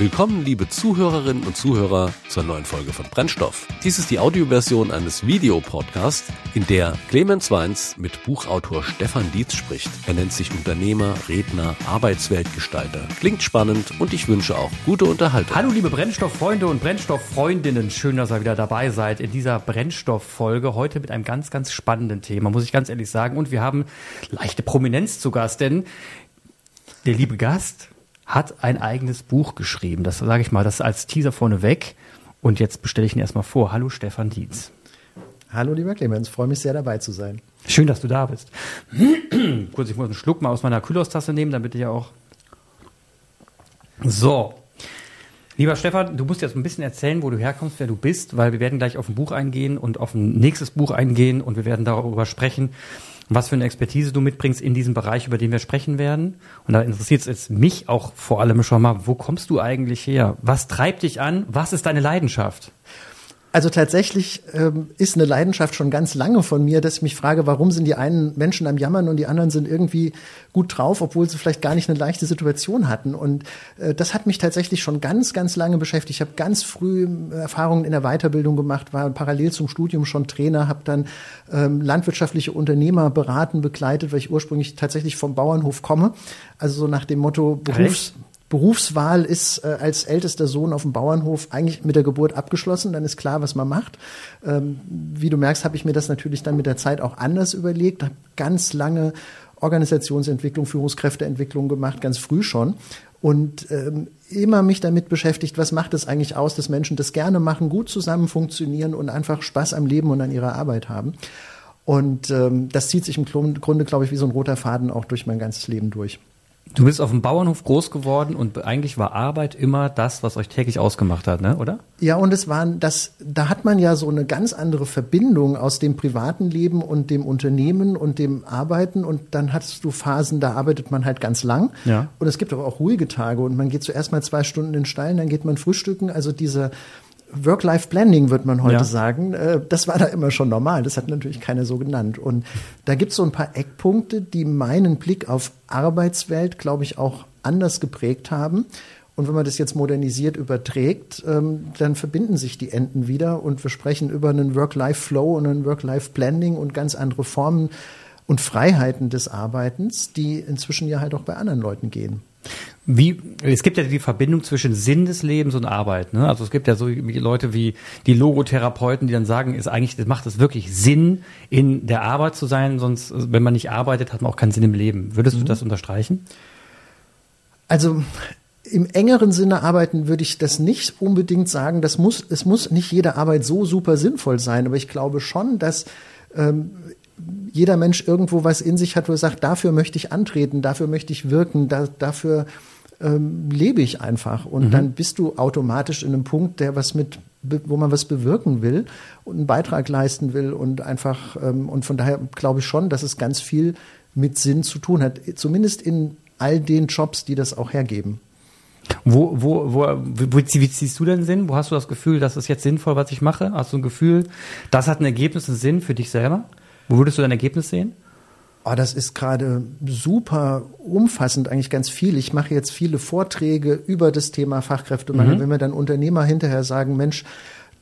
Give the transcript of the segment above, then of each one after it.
Willkommen, liebe Zuhörerinnen und Zuhörer, zur neuen Folge von Brennstoff. Dies ist die Audioversion eines Videopodcasts, in der Clemens Weins mit Buchautor Stefan Dietz spricht. Er nennt sich Unternehmer, Redner, Arbeitsweltgestalter. Klingt spannend und ich wünsche auch gute Unterhaltung. Hallo liebe Brennstofffreunde und Brennstofffreundinnen, schön, dass ihr wieder dabei seid in dieser Brennstofffolge. Heute mit einem ganz, ganz spannenden Thema, muss ich ganz ehrlich sagen. Und wir haben leichte Prominenz zu Gast, denn der liebe Gast hat ein eigenes Buch geschrieben. Das sage ich mal, das als Teaser vorneweg. Und jetzt bestelle ich ihn erstmal vor. Hallo Stefan Dietz. Hallo lieber Clemens, freue mich sehr dabei zu sein. Schön, dass du da bist. Kurz, ich muss einen Schluck mal aus meiner Kühlhaustasse nehmen, damit ich auch. So. Lieber Stefan, du musst jetzt ein bisschen erzählen, wo du herkommst, wer du bist, weil wir werden gleich auf ein Buch eingehen und auf ein nächstes Buch eingehen und wir werden darüber sprechen, was für eine Expertise du mitbringst in diesem Bereich, über den wir sprechen werden. Und da interessiert es mich auch vor allem schon mal, wo kommst du eigentlich her? Was treibt dich an? Was ist deine Leidenschaft? Also tatsächlich ähm, ist eine Leidenschaft schon ganz lange von mir, dass ich mich frage, warum sind die einen Menschen am Jammern und die anderen sind irgendwie gut drauf, obwohl sie vielleicht gar nicht eine leichte Situation hatten. Und äh, das hat mich tatsächlich schon ganz, ganz lange beschäftigt. Ich habe ganz früh äh, Erfahrungen in der Weiterbildung gemacht, war parallel zum Studium schon Trainer, habe dann ähm, landwirtschaftliche Unternehmer beraten, begleitet, weil ich ursprünglich tatsächlich vom Bauernhof komme. Also so nach dem Motto Berufs, Berufswahl ist äh, als ältester Sohn auf dem Bauernhof eigentlich mit der Geburt abgeschlossen. Dann ist klar, was man macht. Ähm, wie du merkst, habe ich mir das natürlich dann mit der Zeit auch anders überlegt. Habe ganz lange Organisationsentwicklung, Führungskräfteentwicklung gemacht, ganz früh schon. Und ähm, immer mich damit beschäftigt, was macht es eigentlich aus, dass Menschen das gerne machen, gut zusammen funktionieren und einfach Spaß am Leben und an ihrer Arbeit haben. Und ähm, das zieht sich im Grunde, glaube ich, wie so ein roter Faden auch durch mein ganzes Leben durch. Du bist auf dem Bauernhof groß geworden und eigentlich war Arbeit immer das, was euch täglich ausgemacht hat, ne? oder? Ja, und es waren das, da hat man ja so eine ganz andere Verbindung aus dem privaten Leben und dem Unternehmen und dem Arbeiten und dann hast du Phasen, da arbeitet man halt ganz lang. Ja. Und es gibt aber auch ruhige Tage und man geht zuerst mal zwei Stunden in den Stall, dann geht man frühstücken. Also diese Work-Life-Blending, wird man heute ja. sagen. Äh, das war da immer schon normal. Das hat natürlich keiner so genannt. Und da gibt es so ein paar Eckpunkte, die meinen Blick auf Arbeitswelt, glaube ich, auch anders geprägt haben. Und wenn man das jetzt modernisiert überträgt, ähm, dann verbinden sich die Enden wieder und wir sprechen über einen Work-Life-Flow und einen Work-Life-Blending und ganz andere Formen und Freiheiten des Arbeitens, die inzwischen ja halt auch bei anderen Leuten gehen. Wie, es gibt ja die Verbindung zwischen Sinn des Lebens und Arbeit. Ne? Also es gibt ja so Leute wie die Logotherapeuten, die dann sagen, ist eigentlich, macht es wirklich Sinn, in der Arbeit zu sein, sonst, wenn man nicht arbeitet, hat man auch keinen Sinn im Leben. Würdest mhm. du das unterstreichen? Also im engeren Sinne arbeiten würde ich das nicht unbedingt sagen. Das muss, es muss nicht jede Arbeit so super sinnvoll sein, aber ich glaube schon, dass ähm, jeder Mensch irgendwo was in sich hat, wo er sagt, dafür möchte ich antreten, dafür möchte ich wirken, da, dafür ähm, lebe ich einfach. Und mhm. dann bist du automatisch in einem Punkt, der was mit, wo man was bewirken will und einen Beitrag leisten will und einfach, ähm, und von daher glaube ich schon, dass es ganz viel mit Sinn zu tun hat. Zumindest in all den Jobs, die das auch hergeben. Wo, wo, wo, wo, wie ziehst du denn Sinn? Wo hast du das Gefühl, das ist jetzt sinnvoll, was ich mache? Hast du ein Gefühl, das hat ein Ergebnis, einen Sinn für dich selber? Wo würdest du dein Ergebnis sehen? Oh, das ist gerade super umfassend, eigentlich ganz viel. Ich mache jetzt viele Vorträge über das Thema Fachkräftemangel. Mhm. Wenn mir dann Unternehmer hinterher sagen, Mensch,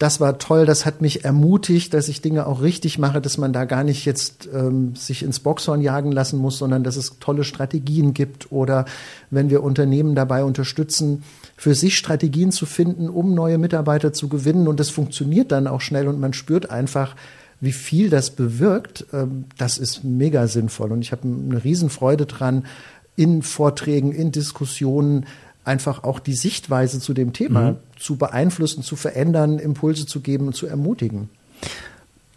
das war toll, das hat mich ermutigt, dass ich Dinge auch richtig mache, dass man da gar nicht jetzt ähm, sich ins Boxhorn jagen lassen muss, sondern dass es tolle Strategien gibt oder wenn wir Unternehmen dabei unterstützen, für sich Strategien zu finden, um neue Mitarbeiter zu gewinnen und das funktioniert dann auch schnell und man spürt einfach, wie viel das bewirkt, ähm, das ist mega sinnvoll. Und ich habe eine Riesenfreude dran, in Vorträgen, in Diskussionen einfach auch die Sichtweise zu dem Thema mhm. zu beeinflussen, zu verändern, Impulse zu geben und zu ermutigen.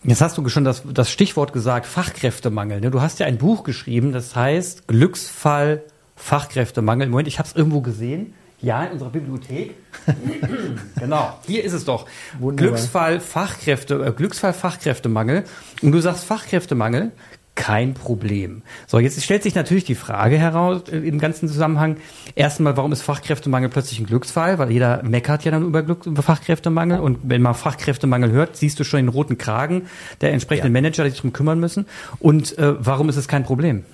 Jetzt hast du schon das, das Stichwort gesagt, Fachkräftemangel. Ne? Du hast ja ein Buch geschrieben, das heißt Glücksfall Fachkräftemangel. Moment, ich habe es irgendwo gesehen. Ja, in unserer Bibliothek. genau, hier ist es doch. Wunderbar. Glücksfall Fachkräfte, äh, Glücksfall Fachkräftemangel. Und du sagst Fachkräftemangel, kein Problem. So, jetzt stellt sich natürlich die Frage heraus äh, im ganzen Zusammenhang. Erstmal, warum ist Fachkräftemangel plötzlich ein Glücksfall? Weil jeder meckert ja dann über, Glück, über Fachkräftemangel. Und wenn man Fachkräftemangel hört, siehst du schon den roten Kragen der entsprechenden ja. Manager, die sich darum kümmern müssen. Und äh, warum ist es kein Problem?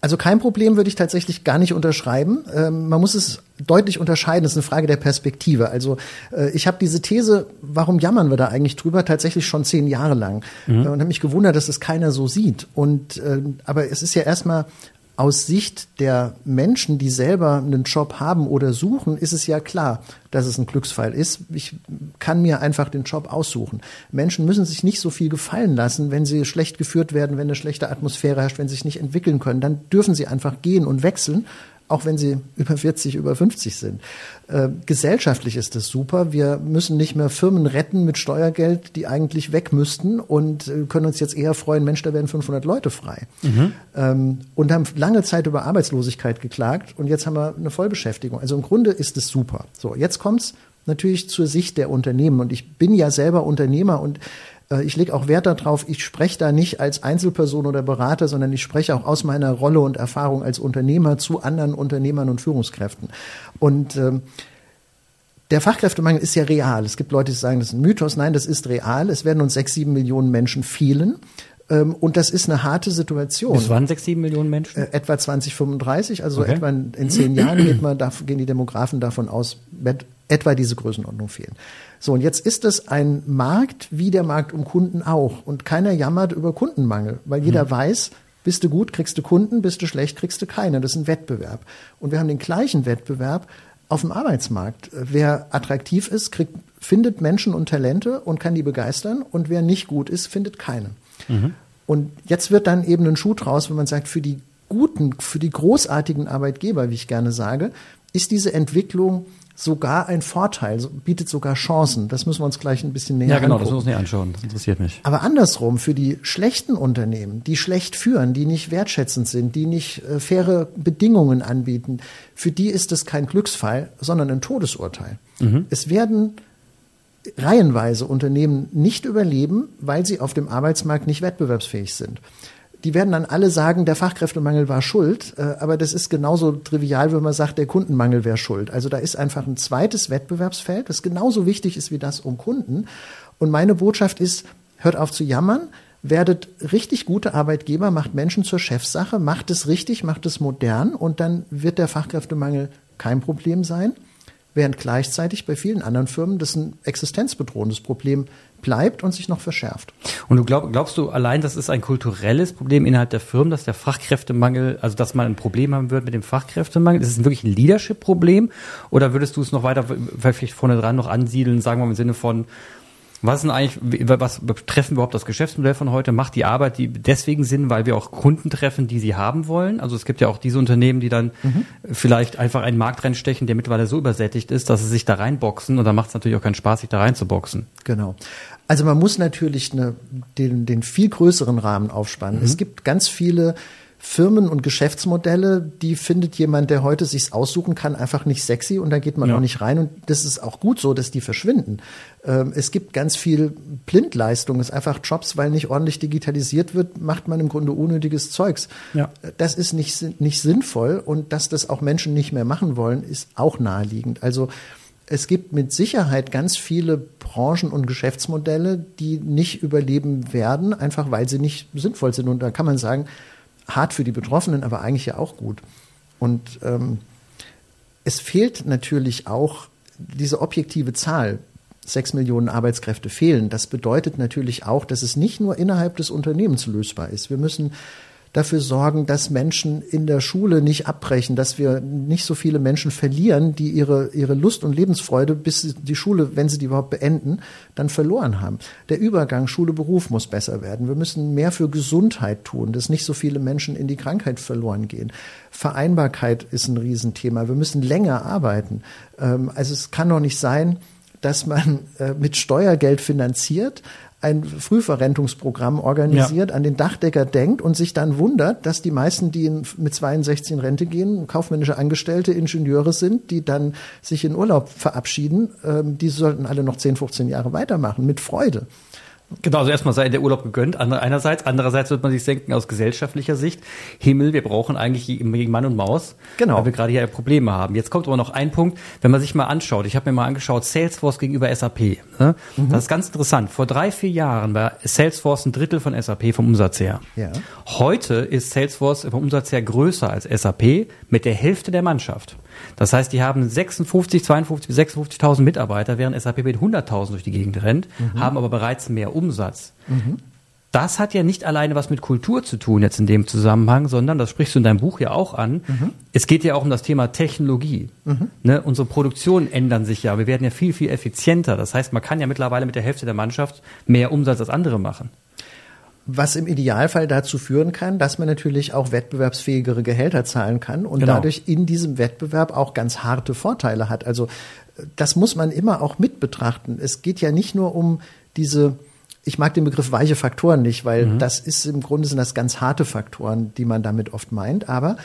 Also kein Problem würde ich tatsächlich gar nicht unterschreiben. Ähm, man muss es deutlich unterscheiden. Das ist eine Frage der Perspektive. Also äh, ich habe diese These, warum jammern wir da eigentlich drüber, tatsächlich schon zehn Jahre lang mhm. äh, und habe mich gewundert, dass es keiner so sieht. Und äh, aber es ist ja erstmal aus Sicht der Menschen, die selber einen Job haben oder suchen, ist es ja klar, dass es ein Glücksfall ist. Ich kann mir einfach den Job aussuchen. Menschen müssen sich nicht so viel gefallen lassen, wenn sie schlecht geführt werden, wenn eine schlechte Atmosphäre herrscht, wenn sie sich nicht entwickeln können. Dann dürfen sie einfach gehen und wechseln auch wenn sie über 40, über 50 sind. Äh, gesellschaftlich ist das super. Wir müssen nicht mehr Firmen retten mit Steuergeld, die eigentlich weg müssten und äh, können uns jetzt eher freuen, Mensch, da werden 500 Leute frei. Mhm. Ähm, und haben lange Zeit über Arbeitslosigkeit geklagt und jetzt haben wir eine Vollbeschäftigung. Also im Grunde ist es super. So, jetzt kommt's natürlich zur Sicht der Unternehmen und ich bin ja selber Unternehmer und ich lege auch Wert darauf, ich spreche da nicht als Einzelperson oder Berater, sondern ich spreche auch aus meiner Rolle und Erfahrung als Unternehmer zu anderen Unternehmern und Führungskräften. Und ähm, der Fachkräftemangel ist ja real. Es gibt Leute, die sagen, das ist ein Mythos. Nein, das ist real. Es werden uns sechs, sieben Millionen Menschen fehlen. Ähm, und das ist eine harte Situation. Bis wann sechs, sieben Millionen Menschen? Äh, etwa 2035, also okay. etwa in zehn Jahren geht man, gehen die Demografen davon aus, etwa diese Größenordnung fehlen. So, und jetzt ist es ein Markt wie der Markt um Kunden auch. Und keiner jammert über Kundenmangel, weil jeder hm. weiß, bist du gut, kriegst du Kunden, bist du schlecht, kriegst du keine. Das ist ein Wettbewerb. Und wir haben den gleichen Wettbewerb auf dem Arbeitsmarkt. Wer attraktiv ist, kriegt, findet Menschen und Talente und kann die begeistern. Und wer nicht gut ist, findet keine. Mhm. Und jetzt wird dann eben ein Schuh draus, wenn man sagt, für die guten, für die großartigen Arbeitgeber, wie ich gerne sage, ist diese Entwicklung sogar ein Vorteil, bietet sogar Chancen. Das müssen wir uns gleich ein bisschen näher Ja, genau, angucken. das müssen wir anschauen. Das interessiert mich. Aber andersrum, für die schlechten Unternehmen, die schlecht führen, die nicht wertschätzend sind, die nicht äh, faire Bedingungen anbieten, für die ist es kein Glücksfall, sondern ein Todesurteil. Mhm. Es werden reihenweise Unternehmen nicht überleben, weil sie auf dem Arbeitsmarkt nicht wettbewerbsfähig sind die werden dann alle sagen, der Fachkräftemangel war schuld, äh, aber das ist genauso trivial, wenn man sagt, der Kundenmangel wäre schuld. Also da ist einfach ein zweites Wettbewerbsfeld, das genauso wichtig ist wie das um Kunden. Und meine Botschaft ist, hört auf zu jammern, werdet richtig gute Arbeitgeber, macht Menschen zur Chefsache, macht es richtig, macht es modern und dann wird der Fachkräftemangel kein Problem sein während gleichzeitig bei vielen anderen Firmen das ein existenzbedrohendes Problem bleibt und sich noch verschärft. Und du glaub, glaubst du allein, das ist ein kulturelles Problem innerhalb der Firmen, dass der Fachkräftemangel, also dass man ein Problem haben wird mit dem Fachkräftemangel? Ist es wirklich ein Leadership-Problem? Oder würdest du es noch weiter, vielleicht vorne dran noch ansiedeln, sagen wir mal im Sinne von, was ist denn eigentlich, was betreffen überhaupt das Geschäftsmodell von heute? Macht die Arbeit die deswegen Sinn, weil wir auch Kunden treffen, die sie haben wollen? Also es gibt ja auch diese Unternehmen, die dann mhm. vielleicht einfach einen Markt reinstechen, der mittlerweile so übersättigt ist, dass sie sich da reinboxen und dann macht es natürlich auch keinen Spaß, sich da reinzuboxen. Genau. Also man muss natürlich eine, den, den viel größeren Rahmen aufspannen. Mhm. Es gibt ganz viele Firmen und Geschäftsmodelle, die findet jemand, der heute sich's aussuchen kann, einfach nicht sexy und da geht man ja. auch nicht rein und das ist auch gut so, dass die verschwinden. Ähm, es gibt ganz viel Blindleistung, es ist einfach Jobs, weil nicht ordentlich digitalisiert wird, macht man im Grunde unnötiges Zeugs. Ja. Das ist nicht, nicht sinnvoll und dass das auch Menschen nicht mehr machen wollen, ist auch naheliegend. Also es gibt mit Sicherheit ganz viele Branchen und Geschäftsmodelle, die nicht überleben werden, einfach weil sie nicht sinnvoll sind. Und da kann man sagen, hart für die Betroffenen, aber eigentlich ja auch gut. Und ähm, es fehlt natürlich auch diese objektive Zahl. Sechs Millionen Arbeitskräfte fehlen. Das bedeutet natürlich auch, dass es nicht nur innerhalb des Unternehmens lösbar ist. Wir müssen dafür sorgen, dass Menschen in der Schule nicht abbrechen, dass wir nicht so viele Menschen verlieren, die ihre, ihre Lust und Lebensfreude, bis die Schule, wenn sie die überhaupt beenden, dann verloren haben. Der Übergang Schule-Beruf muss besser werden. Wir müssen mehr für Gesundheit tun, dass nicht so viele Menschen in die Krankheit verloren gehen. Vereinbarkeit ist ein Riesenthema. Wir müssen länger arbeiten. Ähm, also es kann doch nicht sein, dass man äh, mit Steuergeld finanziert, ein Frühverrentungsprogramm organisiert, ja. an den Dachdecker denkt und sich dann wundert, dass die meisten, die in, mit 62 in Rente gehen, kaufmännische Angestellte, Ingenieure sind, die dann sich in Urlaub verabschieden, ähm, die sollten alle noch 10, 15 Jahre weitermachen, mit Freude. Genau, also erstmal sei der Urlaub gegönnt, einerseits. Andererseits wird man sich denken, aus gesellschaftlicher Sicht, Himmel, wir brauchen eigentlich gegen Mann und Maus, genau. weil wir gerade hier Probleme haben. Jetzt kommt aber noch ein Punkt, wenn man sich mal anschaut, ich habe mir mal angeschaut, Salesforce gegenüber SAP. Ne? Mhm. Das ist ganz interessant. Vor drei, vier Jahren war Salesforce ein Drittel von SAP vom Umsatz her. Ja. Heute ist Salesforce vom Umsatz her größer als SAP mit der Hälfte der Mannschaft. Das heißt, die haben 56, 52 bis 56.000 Mitarbeiter, während SAP mit 100.000 durch die Gegend rennt, mhm. haben aber bereits mehr Umsatz. Mhm. Das hat ja nicht alleine was mit Kultur zu tun jetzt in dem Zusammenhang, sondern, das sprichst du in deinem Buch ja auch an, mhm. es geht ja auch um das Thema Technologie. Mhm. Ne? Unsere Produktionen ändern sich ja, wir werden ja viel, viel effizienter. Das heißt, man kann ja mittlerweile mit der Hälfte der Mannschaft mehr Umsatz als andere machen was im Idealfall dazu führen kann, dass man natürlich auch wettbewerbsfähigere Gehälter zahlen kann und genau. dadurch in diesem Wettbewerb auch ganz harte Vorteile hat. Also das muss man immer auch mit betrachten. Es geht ja nicht nur um diese ich mag den Begriff weiche Faktoren nicht, weil mhm. das ist im Grunde sind das ganz harte Faktoren, die man damit oft meint. Aber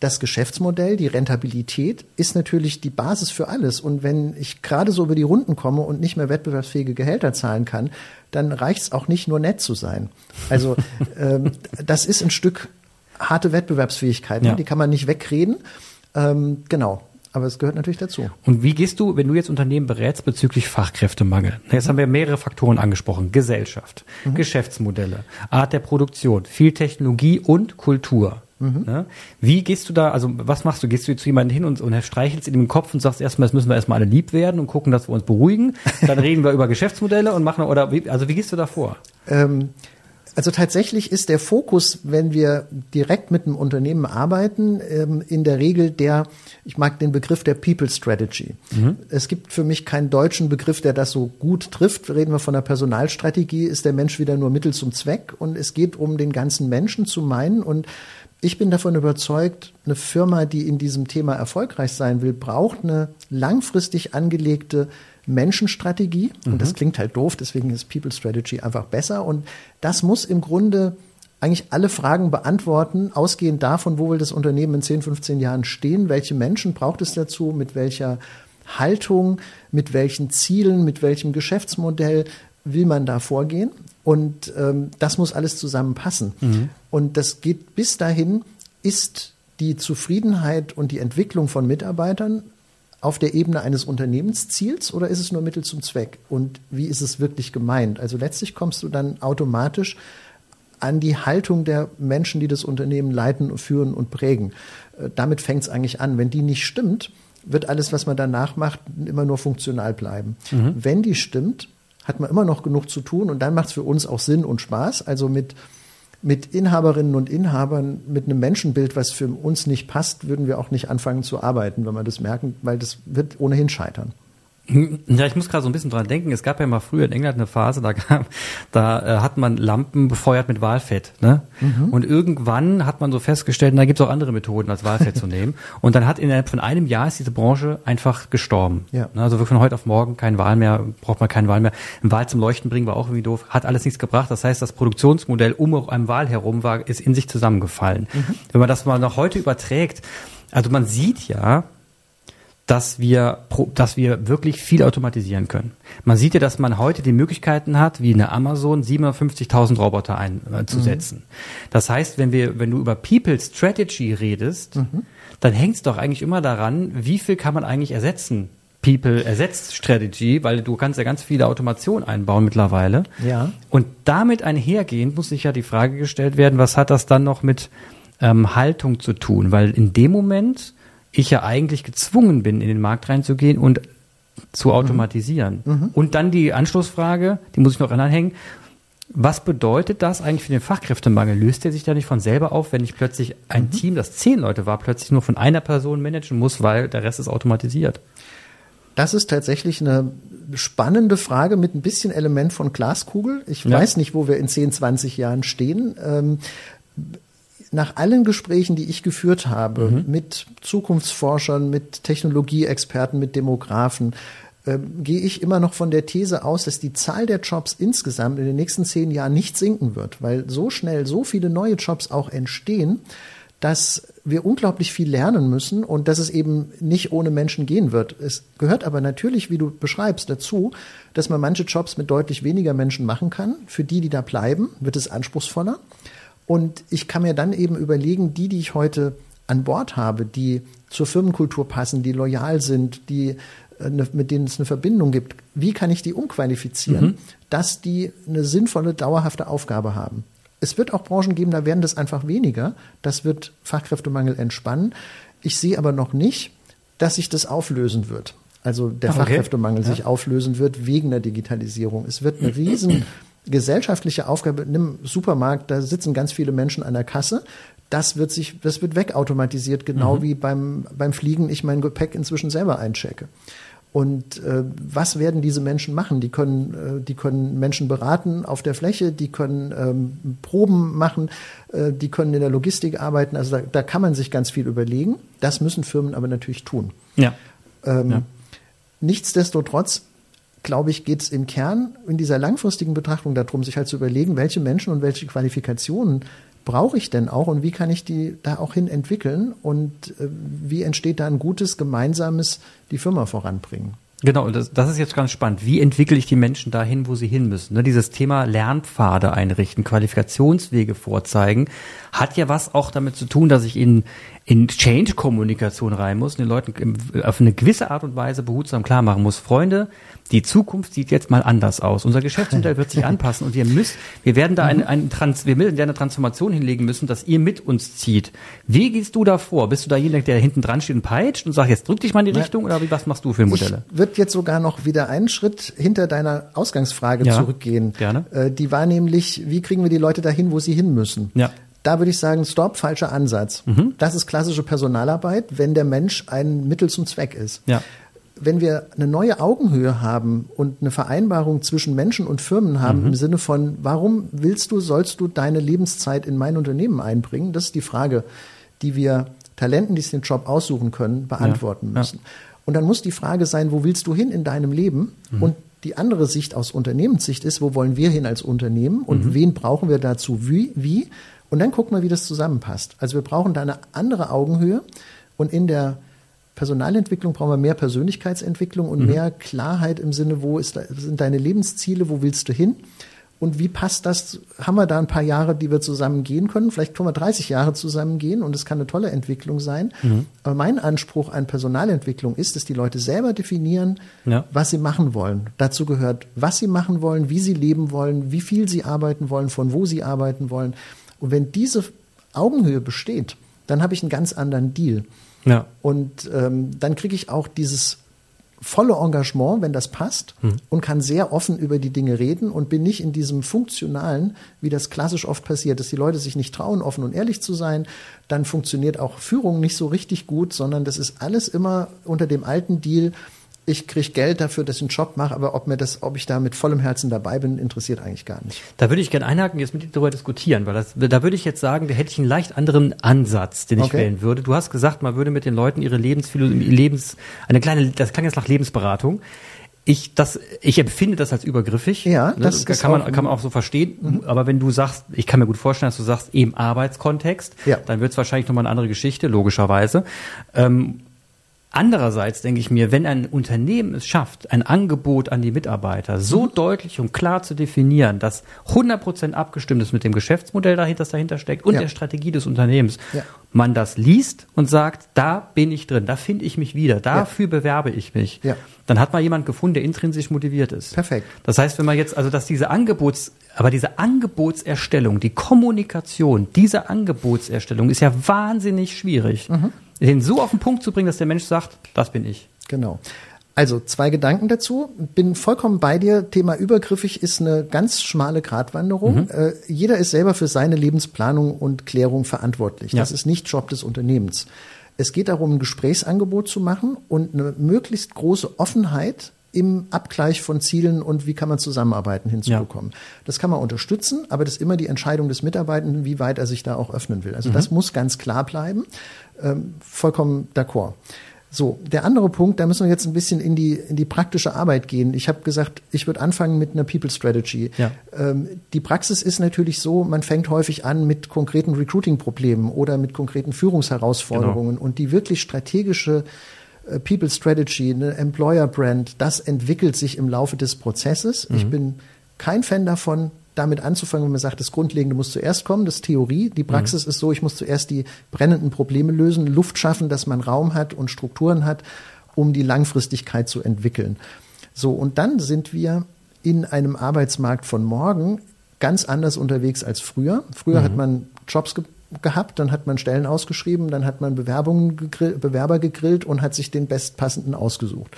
das Geschäftsmodell, die Rentabilität ist natürlich die Basis für alles. Und wenn ich gerade so über die Runden komme und nicht mehr wettbewerbsfähige Gehälter zahlen kann, dann reicht es auch nicht nur nett zu sein. Also ähm, das ist ein Stück harte Wettbewerbsfähigkeit, ne? ja. die kann man nicht wegreden. Ähm, genau. Aber es gehört natürlich dazu. Und wie gehst du, wenn du jetzt Unternehmen berätst bezüglich Fachkräftemangel? Jetzt haben wir mehrere Faktoren angesprochen. Gesellschaft, mhm. Geschäftsmodelle, Art der Produktion, viel Technologie und Kultur. Mhm. Wie gehst du da, also was machst du? Gehst du zu jemandem hin und, und streichelst in den Kopf und sagst erstmal, jetzt müssen wir erstmal alle lieb werden und gucken, dass wir uns beruhigen. Dann reden wir über Geschäftsmodelle und machen, oder wie, also wie gehst du da vor? Ähm, also tatsächlich ist der Fokus, wenn wir direkt mit einem Unternehmen arbeiten, ähm, in der Regel der, ich mag den Begriff der People Strategy. Mhm. Es gibt für mich keinen deutschen Begriff, der das so gut trifft. Reden wir von der Personalstrategie, ist der Mensch wieder nur Mittel zum Zweck und es geht um den ganzen Menschen zu meinen und ich bin davon überzeugt, eine Firma, die in diesem Thema erfolgreich sein will, braucht eine langfristig angelegte Menschenstrategie. Mhm. Und das mhm. klingt halt doof, deswegen ist People Strategy einfach besser. Und das muss im Grunde eigentlich alle Fragen beantworten, ausgehend davon, wo will das Unternehmen in 10, 15 Jahren stehen, welche Menschen braucht es dazu, mit welcher Haltung, mit welchen Zielen, mit welchem Geschäftsmodell will man da vorgehen. Und ähm, das muss alles zusammenpassen. Mhm. Und das geht bis dahin, ist die Zufriedenheit und die Entwicklung von Mitarbeitern auf der Ebene eines Unternehmensziels oder ist es nur Mittel zum Zweck? Und wie ist es wirklich gemeint? Also letztlich kommst du dann automatisch an die Haltung der Menschen, die das Unternehmen leiten, führen und prägen. Äh, damit fängt es eigentlich an. Wenn die nicht stimmt, wird alles, was man danach macht, immer nur funktional bleiben. Mhm. Wenn die stimmt, hat man immer noch genug zu tun und dann macht es für uns auch Sinn und Spaß. Also mit, mit Inhaberinnen und Inhabern, mit einem Menschenbild, was für uns nicht passt, würden wir auch nicht anfangen zu arbeiten, wenn wir das merken, weil das wird ohnehin scheitern. Ja, ich muss gerade so ein bisschen dran denken. Es gab ja mal früher in England eine Phase, da, gab, da äh, hat man Lampen befeuert mit Walfett. Ne? Mhm. Und irgendwann hat man so festgestellt, da gibt es auch andere Methoden, als Walfett zu nehmen. Und dann hat innerhalb von einem Jahr ist diese Branche einfach gestorben. Ja. Ne? Also von heute auf morgen kein Wal mehr, braucht man keinen Wal mehr. Ein Wal zum Leuchten bringen war auch irgendwie doof, hat alles nichts gebracht. Das heißt, das Produktionsmodell um einem Wal herum war, ist in sich zusammengefallen. Mhm. Wenn man das mal noch heute überträgt, also man sieht ja, dass wir, dass wir wirklich viel automatisieren können. Man sieht ja, dass man heute die Möglichkeiten hat, wie eine Amazon 750.000 Roboter einzusetzen. Mhm. Das heißt, wenn wir, wenn du über People Strategy redest, mhm. dann hängt es doch eigentlich immer daran, wie viel kann man eigentlich ersetzen People ersetzt Strategy, weil du kannst ja ganz viele Automation einbauen mittlerweile. Ja. Und damit einhergehend muss sich ja die Frage gestellt werden, was hat das dann noch mit ähm, Haltung zu tun? Weil in dem Moment ich ja eigentlich gezwungen bin, in den Markt reinzugehen und zu automatisieren. Mhm. mhm. Und dann die Anschlussfrage, die muss ich noch anhängen. Was bedeutet das eigentlich für den Fachkräftemangel? Löst der sich da nicht von selber auf, wenn ich plötzlich ein mhm. Team, das zehn Leute war, plötzlich nur von einer Person managen muss, weil der Rest ist automatisiert? Das ist tatsächlich eine spannende Frage mit ein bisschen Element von Glaskugel. Ich ja. weiß nicht, wo wir in 10, 20 Jahren stehen. Ähm, nach allen Gesprächen, die ich geführt habe, mhm. mit Zukunftsforschern, mit Technologieexperten, mit Demografen, äh, gehe ich immer noch von der These aus, dass die Zahl der Jobs insgesamt in den nächsten zehn Jahren nicht sinken wird, weil so schnell so viele neue Jobs auch entstehen, dass wir unglaublich viel lernen müssen und dass es eben nicht ohne Menschen gehen wird. Es gehört aber natürlich, wie du beschreibst, dazu, dass man manche Jobs mit deutlich weniger Menschen machen kann. Für die, die da bleiben, wird es anspruchsvoller. Und ich kann mir dann eben überlegen, die, die ich heute an Bord habe, die zur Firmenkultur passen, die loyal sind, die äh, mit denen es eine Verbindung gibt, wie kann ich die umqualifizieren, mhm. dass die eine sinnvolle, dauerhafte Aufgabe haben? Es wird auch Branchen geben, da werden das einfach weniger. Das wird Fachkräftemangel entspannen. Ich sehe aber noch nicht, dass sich das auflösen wird. Also der Ach, okay. Fachkräftemangel ja. sich auflösen wird wegen der Digitalisierung. Es wird eine riesen gesellschaftliche Aufgabe. Nimm Supermarkt, da sitzen ganz viele Menschen an der Kasse. Das wird sich, das wird wegautomatisiert, genau mhm. wie beim, beim Fliegen ich mein Gepäck inzwischen selber einchecke. Und äh, was werden diese Menschen machen? Die können, äh, die können Menschen beraten auf der Fläche, die können ähm, Proben machen, äh, die können in der Logistik arbeiten. Also da, da kann man sich ganz viel überlegen. Das müssen Firmen aber natürlich tun. Ja. Ähm, ja. Nichtsdestotrotz glaube ich, geht es im Kern in dieser langfristigen Betrachtung darum, sich halt zu überlegen, welche Menschen und welche Qualifikationen brauche ich denn auch und wie kann ich die da auch hin entwickeln und äh, wie entsteht da ein gutes gemeinsames die Firma voranbringen. Genau, das, das ist jetzt ganz spannend. Wie entwickle ich die Menschen dahin, wo sie hin müssen? Ne, dieses Thema Lernpfade einrichten, Qualifikationswege vorzeigen, hat ja was auch damit zu tun, dass ich in, in Change-Kommunikation rein muss, den Leuten auf eine gewisse Art und Weise behutsam klar machen muss. Freunde, die Zukunft sieht jetzt mal anders aus. Unser Geschäftsmodell wird sich anpassen und wir müssen, wir werden da eine, eine, Trans, wir werden eine Transformation hinlegen müssen, dass ihr mit uns zieht. Wie gehst du da vor? Bist du da jemand, der hinten dran steht und peitscht und sagt, jetzt drück dich mal in die Richtung oder was machst du für Modelle? Würde jetzt sogar noch wieder einen Schritt hinter deiner Ausgangsfrage ja, zurückgehen. Gerne. Äh, die war nämlich, wie kriegen wir die Leute dahin, wo sie hin müssen? Ja. Da würde ich sagen, stopp, falscher Ansatz. Mhm. Das ist klassische Personalarbeit, wenn der Mensch ein Mittel zum Zweck ist. Ja wenn wir eine neue Augenhöhe haben und eine Vereinbarung zwischen Menschen und Firmen haben mhm. im Sinne von, warum willst du, sollst du deine Lebenszeit in mein Unternehmen einbringen? Das ist die Frage, die wir Talenten, die sich den Job aussuchen können, beantworten ja. müssen. Ja. Und dann muss die Frage sein, wo willst du hin in deinem Leben? Mhm. Und die andere Sicht aus Unternehmenssicht ist, wo wollen wir hin als Unternehmen und mhm. wen brauchen wir dazu wie, wie? Und dann gucken wir, wie das zusammenpasst. Also wir brauchen da eine andere Augenhöhe und in der Personalentwicklung brauchen wir mehr Persönlichkeitsentwicklung und mhm. mehr Klarheit im Sinne, wo ist, sind deine Lebensziele, wo willst du hin? Und wie passt das? Haben wir da ein paar Jahre, die wir zusammen gehen können? Vielleicht können wir 30 Jahre zusammen gehen und es kann eine tolle Entwicklung sein. Mhm. Aber mein Anspruch an Personalentwicklung ist, dass die Leute selber definieren, ja. was sie machen wollen. Dazu gehört, was sie machen wollen, wie sie leben wollen, wie viel sie arbeiten wollen, von wo sie arbeiten wollen. Und wenn diese Augenhöhe besteht, dann habe ich einen ganz anderen Deal. Ja. Und ähm, dann kriege ich auch dieses volle Engagement, wenn das passt, mhm. und kann sehr offen über die Dinge reden und bin nicht in diesem funktionalen, wie das klassisch oft passiert, dass die Leute sich nicht trauen, offen und ehrlich zu sein. Dann funktioniert auch Führung nicht so richtig gut, sondern das ist alles immer unter dem alten Deal ich kriege Geld dafür, dass ich einen Job mache, aber ob mir das, ob ich da mit vollem Herzen dabei bin, interessiert eigentlich gar nicht. Da würde ich gerne einhaken, jetzt mit dir darüber diskutieren, weil das, da würde ich jetzt sagen, da hätte ich einen leicht anderen Ansatz, den ich okay. wählen würde. Du hast gesagt, man würde mit den Leuten ihre Lebensphilosophie, Lebens, eine kleine, das klang jetzt nach Lebensberatung. Ich, das, ich empfinde das als übergriffig. Ja, das, das kann man, kann man auch so verstehen. Mhm. Aber wenn du sagst, ich kann mir gut vorstellen, dass du sagst, im Arbeitskontext, ja. dann wird es wahrscheinlich nochmal eine andere Geschichte, logischerweise. Ähm, Andererseits denke ich mir, wenn ein Unternehmen es schafft, ein Angebot an die Mitarbeiter so mhm. deutlich und klar zu definieren, dass 100% abgestimmt ist mit dem Geschäftsmodell, das dahinter steckt und ja. der Strategie des Unternehmens, ja. man das liest und sagt, da bin ich drin, da finde ich mich wieder, dafür ja. bewerbe ich mich, dann hat man jemand gefunden, der intrinsisch motiviert ist. Perfekt. Das heißt, wenn man jetzt, also dass diese Angebots, aber diese Angebotserstellung, die Kommunikation dieser Angebotserstellung ist ja wahnsinnig schwierig. Mhm den so auf den Punkt zu bringen, dass der Mensch sagt, das bin ich. Genau. Also zwei Gedanken dazu. Bin vollkommen bei dir. Thema übergriffig ist eine ganz schmale Gratwanderung. Mhm. Äh, jeder ist selber für seine Lebensplanung und Klärung verantwortlich. Ja. Das ist nicht Job des Unternehmens. Es geht darum, ein Gesprächsangebot zu machen und eine möglichst große Offenheit im Abgleich von Zielen und wie kann man zusammenarbeiten hinzubekommen. Ja. Das kann man unterstützen, aber das ist immer die Entscheidung des Mitarbeitenden, wie weit er sich da auch öffnen will. Also mhm. das muss ganz klar bleiben. Ähm, vollkommen d'accord. So, der andere Punkt, da müssen wir jetzt ein bisschen in die, in die praktische Arbeit gehen. Ich habe gesagt, ich würde anfangen mit einer People Strategy. Ja. Ähm, die Praxis ist natürlich so, man fängt häufig an mit konkreten Recruiting-Problemen oder mit konkreten Führungsherausforderungen Genau. und die wirklich strategische People Strategy, eine Employer Brand, das entwickelt sich im Laufe des Prozesses. Ich bin kein Fan davon, damit anzufangen, wenn man sagt, das Grundlegende muss zuerst kommen, das ist Theorie. Die Praxis ist so, ich muss zuerst die brennenden Probleme lösen, Luft schaffen, dass man Raum hat und Strukturen hat, um die Langfristigkeit zu entwickeln. So, und dann sind wir in einem Arbeitsmarkt von morgen ganz anders unterwegs als früher. Früher hat man Jobs gehabt, dann hat man Stellen ausgeschrieben, dann hat man Bewerbungen gegrill, Bewerber gegrillt und hat sich den bestpassenden ausgesucht.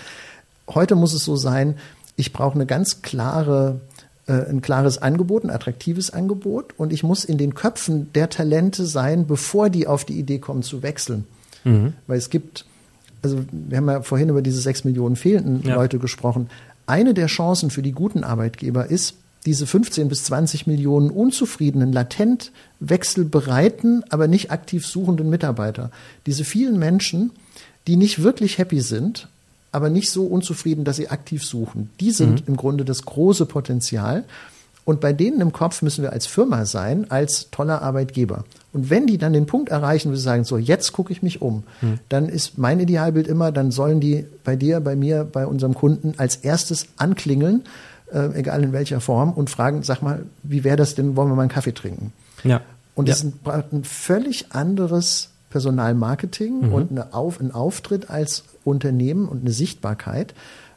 Heute muss es so sein, ich brauche eine ganz klare äh, ein klares Angebot, ein attraktives Angebot und ich muss in den Köpfen der Talente sein, bevor die auf die Idee kommen zu wechseln. Weil es gibt, also wir haben ja vorhin über diese sechs Millionen fehlenden Ja. Leute gesprochen. Eine der Chancen für die guten Arbeitgeber ist, diese 15 bis 20 Millionen unzufriedenen, latent wechselbereiten, aber nicht aktiv suchenden Mitarbeiter. Diese vielen Menschen, die nicht wirklich happy sind, aber nicht so unzufrieden, dass sie aktiv suchen. Die sind im Grunde das große Potenzial. Und bei denen im Kopf müssen wir als Firma sein, als toller Arbeitgeber. Und wenn die dann den Punkt erreichen, wo sie sagen, so, jetzt gucke ich mich um, dann ist mein Idealbild immer, dann sollen die bei dir, bei mir, bei unserem Kunden als erstes anklingeln, äh, egal in welcher Form, und fragen, sag mal, wie wäre das denn, wollen wir mal einen Kaffee trinken? Ja. Und ja. es ist ein, ein völlig anderes Personalmarketing und eine Auf, ein Auftritt als Unternehmen und eine Sichtbarkeit.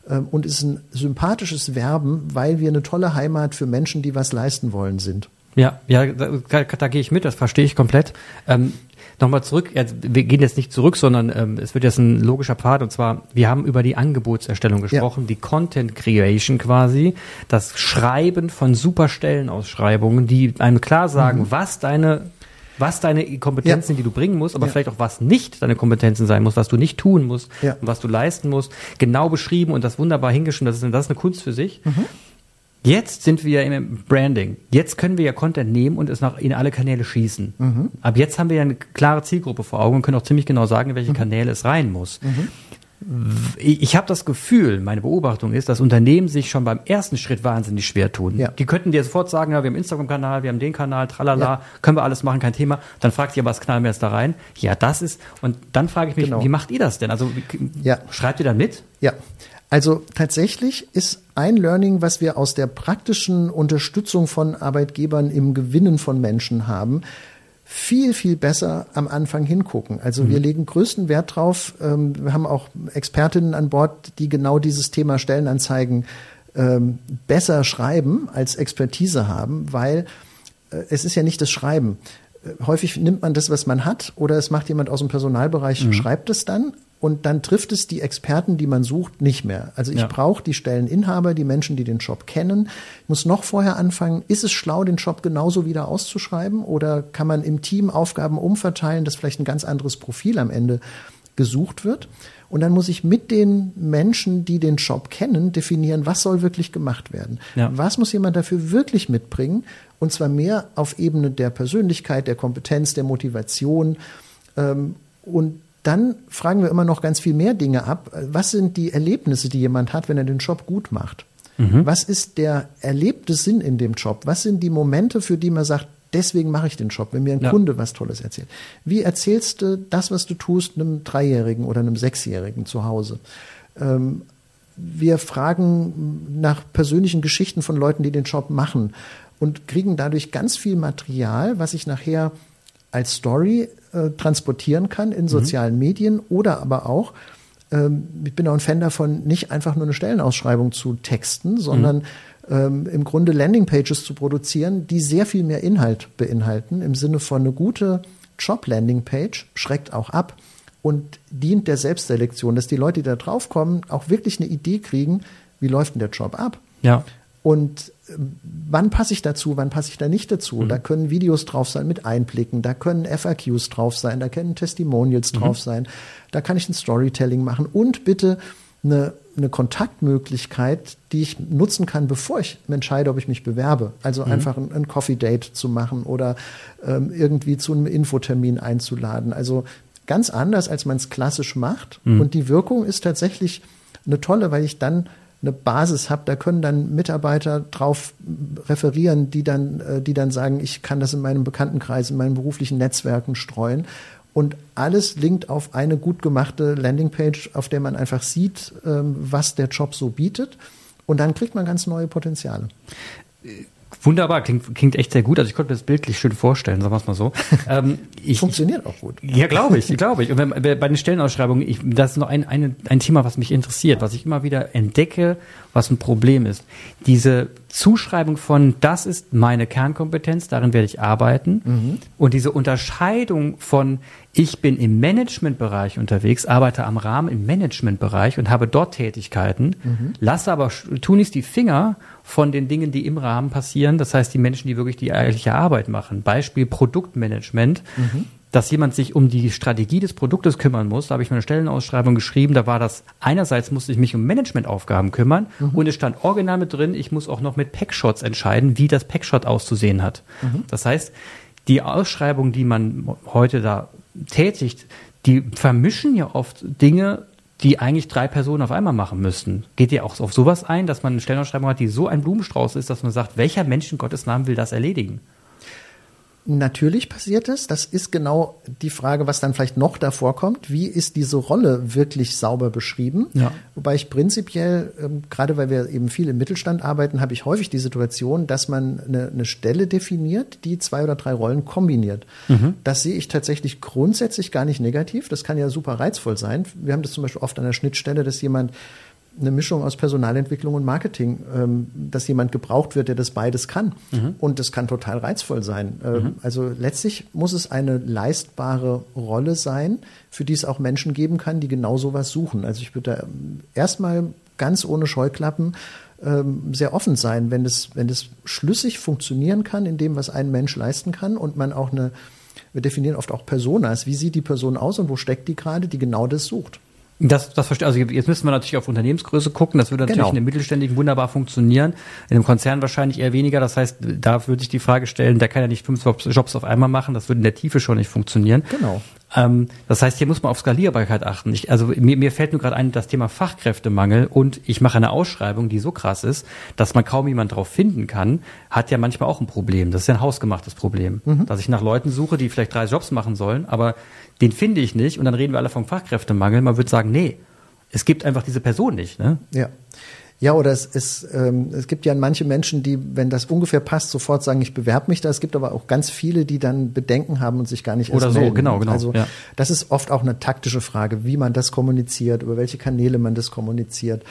Ähm, Und es ist ein sympathisches Werben, weil wir eine tolle Heimat für Menschen, die was leisten wollen, sind. Ja, ja, da, da, da gehe ich mit, das verstehe ich komplett. Ähm, Nochmal zurück, wir gehen jetzt nicht zurück, sondern ähm, es wird jetzt ein logischer Pfad und zwar, wir haben über die Angebotserstellung gesprochen, die Content Creation quasi, das Schreiben von super Stellenausschreibungen, die einem klar sagen, was deine was deine Kompetenzen Ja. sind, die du bringen musst, aber Ja. vielleicht auch was nicht deine Kompetenzen sein muss, was du nicht tun musst Ja. und was du leisten musst, genau beschrieben und das wunderbar hingeschrieben, das ist, das ist eine Kunst für sich. Mhm. Jetzt sind wir im Branding. Jetzt können wir ja Content nehmen und es nach in alle Kanäle schießen. Mhm. Ab jetzt haben wir ja eine klare Zielgruppe vor Augen und können auch ziemlich genau sagen, in Mhm. welche Kanäle es rein muss. Ich, ich habe das Gefühl, meine Beobachtung ist, dass Unternehmen sich schon beim ersten Schritt wahnsinnig schwer tun. Ja. Die könnten dir sofort sagen, ja, wir haben einen Instagram-Kanal, wir haben den Kanal, tralala, Ja. können wir alles machen, kein Thema. Dann fragt ihr, was knallen wir jetzt da rein? Ja, das ist, und dann frage ich mich, Genau. wie macht ihr das denn? Also, wie, Ja. schreibt ihr da mit? Ja, also tatsächlich ist ein Learning, was wir aus der praktischen Unterstützung von Arbeitgebern im Gewinnen von Menschen haben, viel, viel besser am Anfang hingucken. Also wir legen größten Wert drauf. Ähm, wir haben auch Expertinnen an Bord, die genau dieses Thema Stellenanzeigen ähm, besser schreiben als Expertise haben, weil äh, es ist ja nicht das Schreiben. Äh, Häufig nimmt man das, was man hat, oder es macht jemand aus dem Personalbereich, schreibt es dann und dann trifft es die Experten, die man sucht, nicht mehr. Also ich Ja. brauche die Stelleninhaber, die Menschen, die den Job kennen. Ich muss noch vorher anfangen, ist es schlau, den Job genauso wieder auszuschreiben oder kann man im Team Aufgaben umverteilen, dass vielleicht ein ganz anderes Profil am Ende gesucht wird? Und dann muss ich mit den Menschen, die den Job kennen, definieren, was soll wirklich gemacht werden. Ja. Was muss jemand dafür wirklich mitbringen? Und zwar mehr auf Ebene der Persönlichkeit, der Kompetenz, der Motivation. Ähm, und dann fragen wir immer noch ganz viel mehr Dinge ab. Was sind die Erlebnisse, die jemand hat, wenn er den Job gut macht? Was ist der erlebte Sinn in dem Job? Was sind die Momente, für die man sagt, deswegen mache ich den Job, wenn mir ein Ja. Kunde was Tolles erzählt? Wie erzählst du das, was du tust, einem Dreijährigen oder einem Sechsjährigen zu Hause? Ähm, wir fragen nach persönlichen Geschichten von Leuten, die den Job machen und kriegen dadurch ganz viel Material, was ich nachher als Story äh, transportieren kann in sozialen Medien oder aber auch, ähm, ich bin auch ein Fan davon, nicht einfach nur eine Stellenausschreibung zu texten, sondern ähm, im Grunde Landingpages zu produzieren, die sehr viel mehr Inhalt beinhalten, im Sinne von eine gute Job-Landingpage schreckt auch ab und dient der Selbstselektion, dass die Leute, die da draufkommen, auch wirklich eine Idee kriegen, wie läuft denn der Job ab? Ja. Und ähm, wann passe ich dazu, wann passe ich da nicht dazu? Da können Videos drauf sein mit Einblicken, da können FAQs drauf sein, da können Testimonials drauf sein, da kann ich ein Storytelling machen und bitte eine, eine Kontaktmöglichkeit, die ich nutzen kann, bevor ich entscheide, ob ich mich bewerbe. Also einfach ein, ein Coffee Date zu machen oder ähm, irgendwie zu einem Infotermin einzuladen. Also ganz anders, als man es klassisch macht. Mhm. Und die Wirkung ist tatsächlich eine tolle, weil ich dann eine Basis habe, da können dann Mitarbeiter drauf referieren, die dann, äh, die dann sagen, ich kann das in meinem Bekanntenkreis, in meinen beruflichen Netzwerken streuen. Und alles linkt auf eine gut gemachte Landingpage, auf der man einfach sieht, ähm, was der Job so bietet. Und dann kriegt man ganz neue Potenziale. Wunderbar, klingt, klingt echt sehr gut. Also ich konnte mir das bildlich schön vorstellen, sagen wir es mal so. Ähm, ich, Funktioniert auch gut. Ja, glaube ich, glaube ich. Und wenn, bei den Stellenausschreibungen, ich, das ist noch ein, eine, ein Thema, was mich interessiert, was ich immer wieder entdecke, was ein Problem ist. Diese Zuschreibung von, das ist meine Kernkompetenz, darin werde ich arbeiten. Mhm. Und diese Unterscheidung von, ich bin im Managementbereich unterwegs, arbeite am Rahmen im Managementbereich und habe dort Tätigkeiten, mhm. lasse aber tunlichst die Finger von den Dingen, die im Rahmen passieren. Das heißt, die Menschen, die wirklich die eigentliche Arbeit machen. Beispiel Produktmanagement. Mhm dass jemand sich um die Strategie des Produktes kümmern muss. Da habe ich mir eine Stellenausschreibung geschrieben. Da war das, einerseits musste ich mich um Managementaufgaben kümmern mhm. und es stand original mit drin, ich muss auch noch mit Packshots entscheiden, wie das Packshot auszusehen hat. Mhm. Das heißt, die Ausschreibung, die man heute da tätigt, die vermischen ja oft Dinge, die eigentlich drei Personen auf einmal machen müssten. Geht ihr auch auf sowas ein, dass man eine Stellenausschreibung hat, die so ein Blumenstrauß ist, dass man sagt, welcher Mensch in Gottes Namen will das erledigen? Natürlich passiert es. Das ist genau die Frage, was dann vielleicht noch davor kommt. Wie ist diese Rolle wirklich sauber beschrieben? Ja. Wobei ich prinzipiell, ähm, gerade weil wir eben viel im Mittelstand arbeiten, habe ich häufig die Situation, dass man eine, eine Stelle definiert, die zwei oder drei Rollen kombiniert. Mhm. Das sehe ich tatsächlich grundsätzlich gar nicht negativ. Das kann ja super reizvoll sein. Wir haben das zum Beispiel oft an der Schnittstelle, dass jemand eine Mischung aus Personalentwicklung und Marketing, ähm, dass jemand gebraucht wird, der das beides kann. Mhm. Und das kann total reizvoll sein. Ähm, mhm. Also letztlich muss es eine leistbare Rolle sein, für die es auch Menschen geben kann, die genau sowas suchen. Also ich würde da ähm, erstmal ganz ohne Scheuklappen ähm, sehr offen sein, wenn es, wenn es schlüssig funktionieren kann in dem, was ein Mensch leisten kann und man auch eine, wir definieren oft auch Personas, wie sieht die Person aus und wo steckt die gerade, die genau das sucht. Das, das verstehe Also jetzt müssen wir natürlich auf Unternehmensgröße gucken. Das würde natürlich genau. in einem Mittelständigen wunderbar funktionieren. In einem Konzern wahrscheinlich eher weniger. Das heißt, da würde ich die Frage stellen, der kann ja nicht fünf Jobs auf einmal machen. Das würde in der Tiefe schon nicht funktionieren. Genau. Ähm, das heißt, hier muss man auf Skalierbarkeit achten. Ich, also mir, mir fällt nur gerade ein, das Thema Fachkräftemangel und ich mache eine Ausschreibung, die so krass ist, dass man kaum jemand drauf finden kann, hat ja manchmal auch ein Problem. Das ist ja ein hausgemachtes Problem. Mhm. Dass ich nach Leuten suche, die vielleicht drei Jobs machen sollen, aber den finde ich nicht und dann reden wir alle vom Fachkräftemangel. Man würde sagen, nee, es gibt einfach diese Person nicht. Ne? Ja. Ja, oder es, es, ähm, es gibt ja manche Menschen, die, wenn das ungefähr passt, sofort sagen, ich bewerbe mich da. Es gibt aber auch ganz viele, die dann Bedenken haben und sich gar nicht erst Oder so, melden. genau, genau. Also ja. das ist oft auch eine taktische Frage, wie man das kommuniziert, über welche Kanäle man das kommuniziert.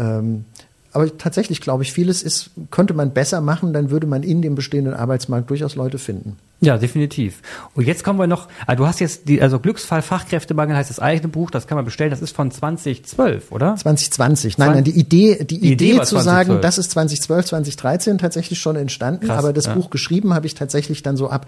Ähm, aber tatsächlich glaube ich, vieles ist, könnte man besser machen, dann würde man in dem bestehenden Arbeitsmarkt durchaus Leute finden. Ja, definitiv. Und jetzt kommen wir noch, ah, du hast jetzt die, also Glücksfall Fachkräftemangel heißt das eigene Buch, das kann man bestellen, das ist von 2012, oder? 2020. Nein, nein, die Idee, die, die Idee, Idee zu sagen, das ist 2012, 2013 tatsächlich schon entstanden, Krass, aber das ja. Buch geschrieben habe ich tatsächlich dann so ab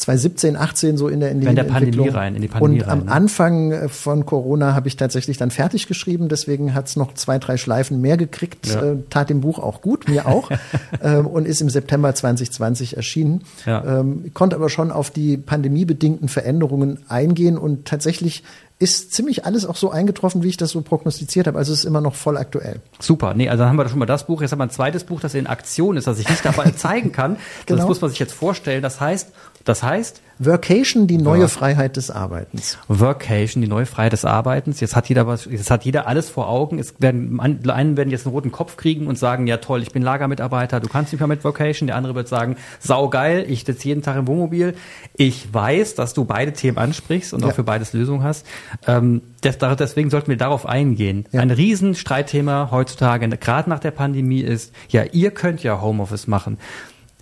2017, 18 so in der, in die in der Pandemie rein, in die Pandemie Und am ne? Anfang äh, von Corona habe ich tatsächlich dann fertig geschrieben, deswegen hat es noch zwei, drei Schleifen mehr gekriegt, ja. äh, tat dem Buch auch gut, mir auch, ähm, und ist im September 2020 erschienen. Ja. Ähm, konnte aber schon auf die pandemiebedingten Veränderungen eingehen und tatsächlich ist ziemlich alles auch so eingetroffen, wie ich das so prognostiziert habe. Also es ist immer noch voll aktuell. Super. Nee, also dann haben wir schon mal das Buch. Jetzt haben wir ein zweites Buch, das in Aktion ist, das ich nicht dabei zeigen kann. genau. Das muss man sich jetzt vorstellen. Das heißt, das heißt, Workation, die neue Work. Freiheit des Arbeitens. Workation, die neue Freiheit des Arbeitens. Jetzt hat jeder was, jetzt hat jeder alles vor Augen. Es werden, einen werden jetzt einen roten Kopf kriegen und sagen, ja toll, ich bin Lagermitarbeiter, du kannst nicht mehr mit Workation. Der andere wird sagen, sau geil, ich sitze jeden Tag im Wohnmobil. Ich weiß, dass du beide Themen ansprichst und ja. auch für beides Lösungen hast. Ähm, deswegen sollten wir darauf eingehen. Ja. Ein Riesenstreitthema heutzutage, gerade nach der Pandemie ist, ja, ihr könnt ja Homeoffice machen.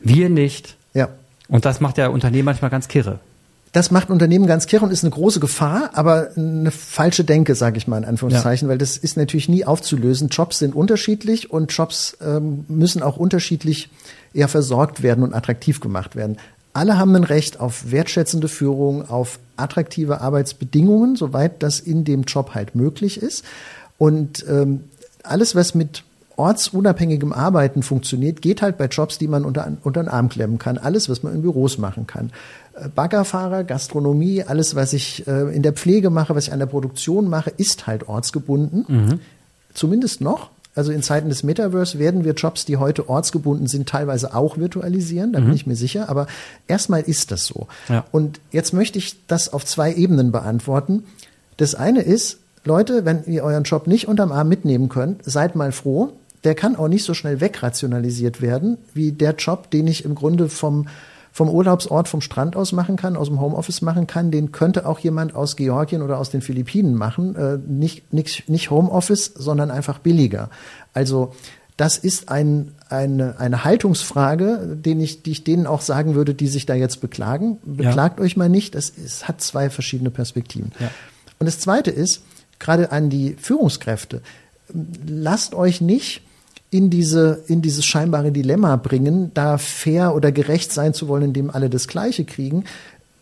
Wir nicht. Ja. Und das macht ja Unternehmen manchmal ganz kirre. Das macht Unternehmen ganz kirre und ist eine große Gefahr, aber eine falsche Denke, sage ich mal in Anführungszeichen, ja. weil das ist natürlich nie aufzulösen. Jobs sind unterschiedlich und Jobs ähm, müssen auch unterschiedlich eher versorgt werden und attraktiv gemacht werden. Alle haben ein Recht auf wertschätzende Führung, auf attraktive Arbeitsbedingungen, soweit das in dem Job halt möglich ist. Und ähm, alles, was mit ortsunabhängigem Arbeiten funktioniert, geht halt bei Jobs, die man unter, unter den Arm klemmen kann. Alles, was man in Büros machen kann. Äh, Baggerfahrer, Gastronomie, alles, was ich äh, in der Pflege mache, was ich an der Produktion mache, ist halt ortsgebunden. Mhm. Zumindest noch. Also in Zeiten des Metaverse werden wir Jobs, die heute ortsgebunden sind, teilweise auch virtualisieren, da mhm. bin ich mir sicher. Aber erstmal ist das so. Ja. Und jetzt möchte ich das auf zwei Ebenen beantworten. Das eine ist, Leute, wenn ihr euren Job nicht unterm Arm mitnehmen könnt, seid mal froh. Der kann auch nicht so schnell wegrationalisiert werden, wie der Job, den ich im Grunde vom vom Urlaubsort vom Strand aus machen kann, aus dem Homeoffice machen kann, den könnte auch jemand aus Georgien oder aus den Philippinen machen. Äh, nicht, nicht, nicht Homeoffice, sondern einfach billiger. Also das ist ein, eine, eine Haltungsfrage, den ich, die ich denen auch sagen würde, die sich da jetzt beklagen. Beklagt ja. euch mal nicht, es, es hat zwei verschiedene Perspektiven. Ja. Und das Zweite ist, gerade an die Führungskräfte, lasst euch nicht in diese, in dieses scheinbare Dilemma bringen, da fair oder gerecht sein zu wollen, indem alle das Gleiche kriegen.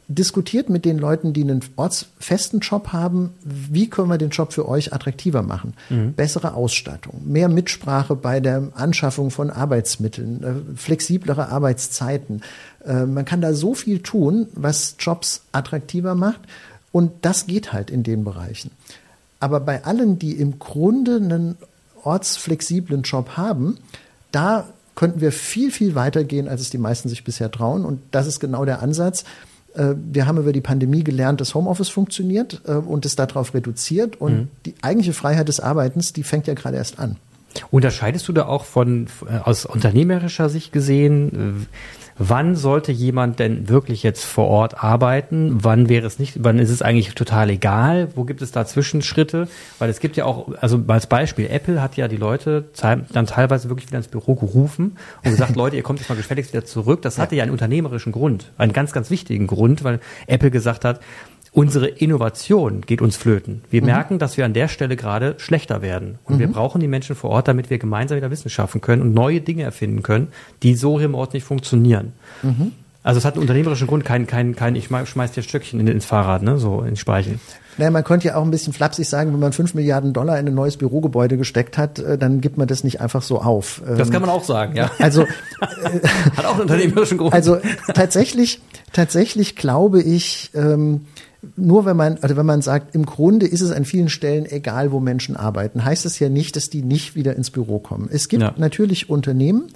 Diskutiert mit den Leuten, die einen ortsfesten Job haben, wie können wir den Job für euch attraktiver machen? Mhm. Bessere Ausstattung, mehr Mitsprache bei der Anschaffung von Arbeitsmitteln, äh, flexiblere Arbeitszeiten. Äh, man kann da so viel tun, was Jobs attraktiver macht. Und das geht halt in den Bereichen. Aber bei allen, die im Grunde einen ortsflexiblen Job haben, da könnten wir viel, viel weiter gehen, als es die meisten sich bisher trauen. Und das ist genau der Ansatz. Äh, wir haben über die Pandemie gelernt, dass Homeoffice funktioniert äh, und es darauf reduziert. Und mhm. die eigentliche Freiheit des Arbeitens, die fängt ja gerade erst an. Unterscheidest du da auch von äh, aus unternehmerischer Sicht gesehen? Wann sollte jemand denn wirklich jetzt vor Ort arbeiten? Wann wäre es nicht, wann ist es eigentlich total egal? Wo gibt es da Zwischenschritte? Weil es gibt ja auch, also als Beispiel, Apple hat ja die Leute dann teilweise wirklich wieder ins Büro gerufen und gesagt, Leute, ihr kommt jetzt mal gefälligst wieder zurück. Das hatte ja einen unternehmerischen Grund, einen ganz, ganz wichtigen Grund, weil Apple gesagt hat, unsere Innovation geht uns flöten. Wir mhm. merken, dass wir an der Stelle gerade schlechter werden. Und mhm. wir brauchen die Menschen vor Ort, damit wir gemeinsam wieder Wissen schaffen können und neue Dinge erfinden können, die so im Ort nicht funktionieren. Mhm. Also es hat einen unternehmerischen Grund, kein, kein, kein ich schmeiß dir Stöckchen in, ins Fahrrad, ne, so ins Speichen. Naja, man könnte ja auch ein bisschen flapsig sagen, wenn man fünf Milliarden Dollar in ein neues Bürogebäude gesteckt hat, äh, dann gibt man das nicht einfach so auf. Das kann man auch sagen, ja. Also hat auch einen unternehmerischen Grund. Also tatsächlich, tatsächlich glaube ich, ähm, nur wenn man, also wenn man sagt, im Grunde ist es an vielen Stellen egal, wo Menschen arbeiten, heißt es ja nicht, dass die nicht wieder ins Büro kommen. Es gibt ja. natürlich Unternehmen,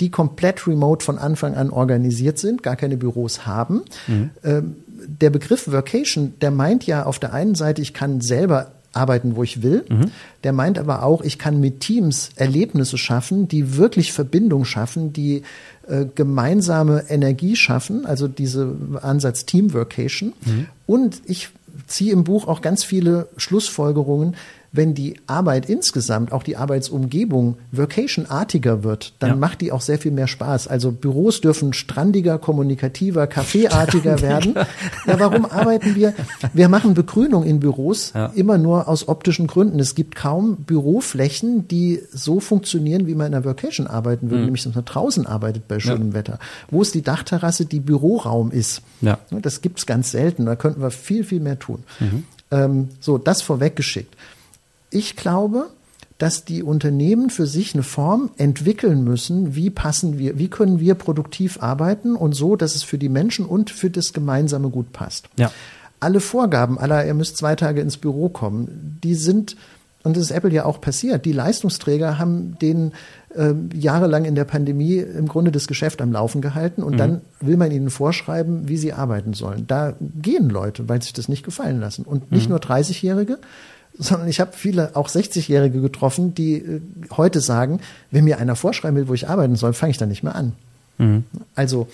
die komplett remote von Anfang an organisiert sind, gar keine Büros haben. Mhm. Ähm, der Begriff Workation, der meint ja auf der einen Seite, ich kann selber arbeiten, wo ich will. Mhm. Der meint aber auch, ich kann mit Teams Erlebnisse schaffen, die wirklich Verbindung schaffen, die äh, gemeinsame Energie schaffen, also diese Ansatz Teamworkation. Mhm. Und ich ziehe im Buch auch ganz viele Schlussfolgerungen, wenn die Arbeit insgesamt, auch die Arbeitsumgebung Vacation-artiger wird, dann ja. macht die auch sehr viel mehr Spaß. Also Büros dürfen strandiger, kommunikativer, kaffeeartiger werden. Ja, warum arbeiten wir? Wir machen Begrünung in Büros ja. immer nur aus optischen Gründen. Es gibt kaum Büroflächen, die so funktionieren, wie man in einer Vacation arbeiten würde, mhm. nämlich dass man draußen arbeitet bei schönem ja. Wetter. Wo ist die Dachterrasse, die Büroraum ist? Ja. Das gibt's ganz selten. Da könnten wir viel, viel mehr tun. Mhm. Ähm, so, das vorweggeschickt ich glaube, dass die Unternehmen für sich eine Form entwickeln müssen, wie passen wir, wie können wir produktiv arbeiten und so, dass es für die Menschen und für das Gemeinsame gut passt. Ja. Alle Vorgaben, aller, ihr müsst zwei Tage ins Büro kommen, die sind, und das ist Apple ja auch passiert, die Leistungsträger haben den äh, jahrelang in der Pandemie im Grunde das Geschäft am Laufen gehalten und mhm. dann will man ihnen vorschreiben, wie sie arbeiten sollen. Da gehen Leute, weil sich das nicht gefallen lassen. Und nicht mhm. nur 30-Jährige, sondern ich habe viele auch 60-Jährige getroffen, die äh, heute sagen, wenn mir einer vorschreiben will, wo ich arbeiten soll, fange ich dann nicht mehr an. Mhm. Also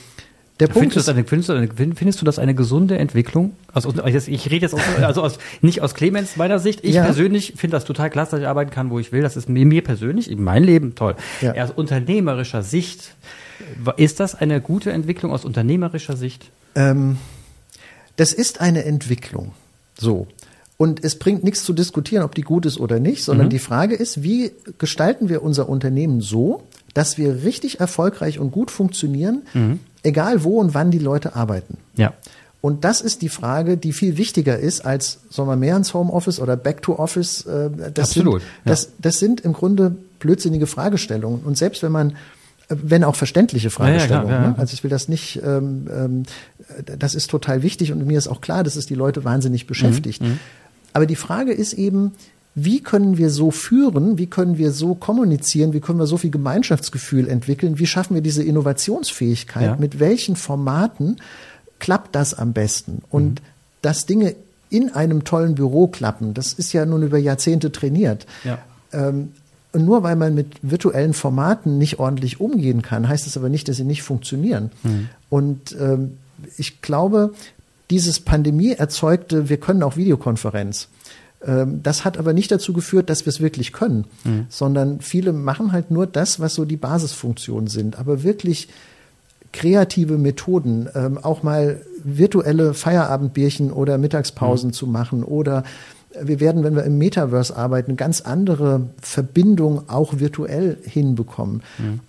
der Punkt findest, ist, du eine, findest, du eine, findest du das eine gesunde Entwicklung? Also ich rede jetzt aus, also aus, nicht aus Clemens meiner Sicht. Ich ja. persönlich finde das total klasse, dass ich arbeiten kann, wo ich will. Das ist mir, mir persönlich, in meinem Leben toll. Ja. Aus unternehmerischer Sicht, ist das eine gute Entwicklung aus unternehmerischer Sicht? Ähm, das ist eine Entwicklung. So. Und es bringt nichts zu diskutieren, ob die gut ist oder nicht, sondern mhm. die Frage ist, wie gestalten wir unser Unternehmen so, dass wir richtig erfolgreich und gut funktionieren, mhm. egal wo und wann die Leute arbeiten. Ja. Und das ist die Frage, die viel wichtiger ist als, sollen wir mehr ins Homeoffice oder Back to Office? Äh, das Absolut. Sind, das, das sind im Grunde blödsinnige Fragestellungen. Und selbst wenn man wenn auch verständliche Fragestellungen. Ja, ja, klar, ne? Also ich will das nicht, ähm, ähm, das ist total wichtig und mir ist auch klar, dass es die Leute wahnsinnig beschäftigt. Mhm, Aber die Frage ist eben, wie können wir so führen, wie können wir so kommunizieren, wie können wir so viel Gemeinschaftsgefühl entwickeln, wie schaffen wir diese Innovationsfähigkeit, Ja. mit welchen Formaten klappt das am besten? Und Mhm. dass Dinge in einem tollen Büro klappen, das ist ja nun über Jahrzehnte trainiert. Ja. Ähm, und nur weil man mit virtuellen Formaten nicht ordentlich umgehen kann, heißt es aber nicht, dass sie nicht funktionieren. Und ähm, ich glaube, dieses Pandemie erzeugte, wir können auch Videokonferenz. Ähm, das hat aber nicht dazu geführt, dass wir es wirklich können, sondern viele machen halt nur das, was so die Basisfunktionen sind. Aber wirklich kreative Methoden, ähm, auch mal virtuelle Feierabendbierchen oder Mittagspausen zu machen oder wir werden, wenn wir im Metaverse arbeiten, ganz andere Verbindungen auch virtuell hinbekommen.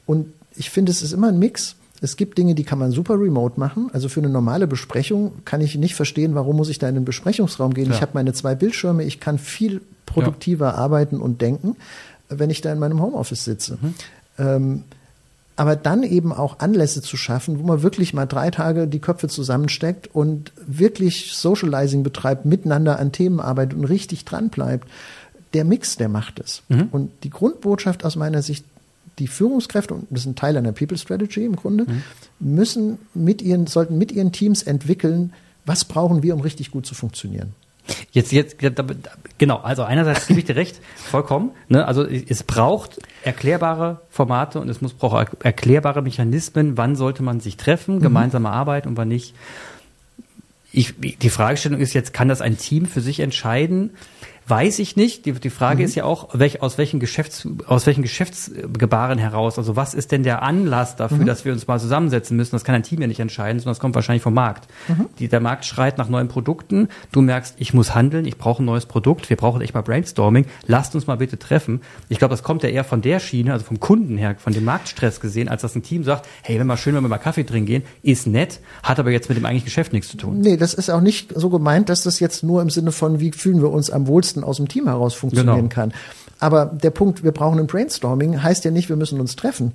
Und ich finde, es ist immer ein Mix. Es gibt Dinge, die kann man super remote machen. Also für eine normale Besprechung kann ich nicht verstehen, warum muss ich da in den Besprechungsraum gehen. Ja. Ich habe meine zwei Bildschirme, ich kann viel produktiver arbeiten und denken, wenn ich da in meinem Homeoffice sitze. Ähm, aber dann eben auch Anlässe zu schaffen, wo man wirklich mal drei Tage die Köpfe zusammensteckt und wirklich Socializing betreibt, miteinander an Themen arbeitet und richtig dran bleibt. Der Mix, der macht es. Und die Grundbotschaft aus meiner Sicht, die Führungskräfte, und das ist ein Teil einer People Strategy im Grunde, müssen mit ihren, sollten mit ihren Teams entwickeln, was brauchen wir, um richtig gut zu funktionieren. Jetzt, jetzt, genau. Also einerseits gebe ich dir recht, vollkommen. Ne? Also es braucht erklärbare Formate und es muss braucht er- erklärbare Mechanismen. Wann sollte man sich treffen, gemeinsame Arbeit und wann nicht? Ich, die Fragestellung ist jetzt, kann das ein Team für sich entscheiden? Weiß ich nicht. Die, die Frage ist ja auch, welch, aus welchen Geschäfts, aus welchen Geschäftsgebaren heraus? Also was ist denn der Anlass dafür, dass wir uns mal zusammensetzen müssen? Das kann ein Team ja nicht entscheiden, sondern das kommt wahrscheinlich vom Markt. Die, der Markt schreit nach neuen Produkten. Du merkst, ich muss handeln, ich brauche ein neues Produkt, wir brauchen echt mal Brainstorming. Lasst uns mal bitte treffen. Ich glaube, das kommt ja eher von der Schiene, also vom Kunden her, von dem Marktstress gesehen, als dass ein Team sagt, hey, wenn wir schön, wenn wir mal Kaffee trinken gehen, ist nett, hat aber jetzt mit dem eigentlichen Geschäft nichts zu tun. Nee, das ist auch nicht so gemeint, dass das jetzt nur im Sinne von, wie fühlen wir uns am wohlsten aus dem Team heraus funktionieren Genau. kann. Aber der Punkt, wir brauchen ein Brainstorming, heißt ja nicht, wir müssen uns treffen.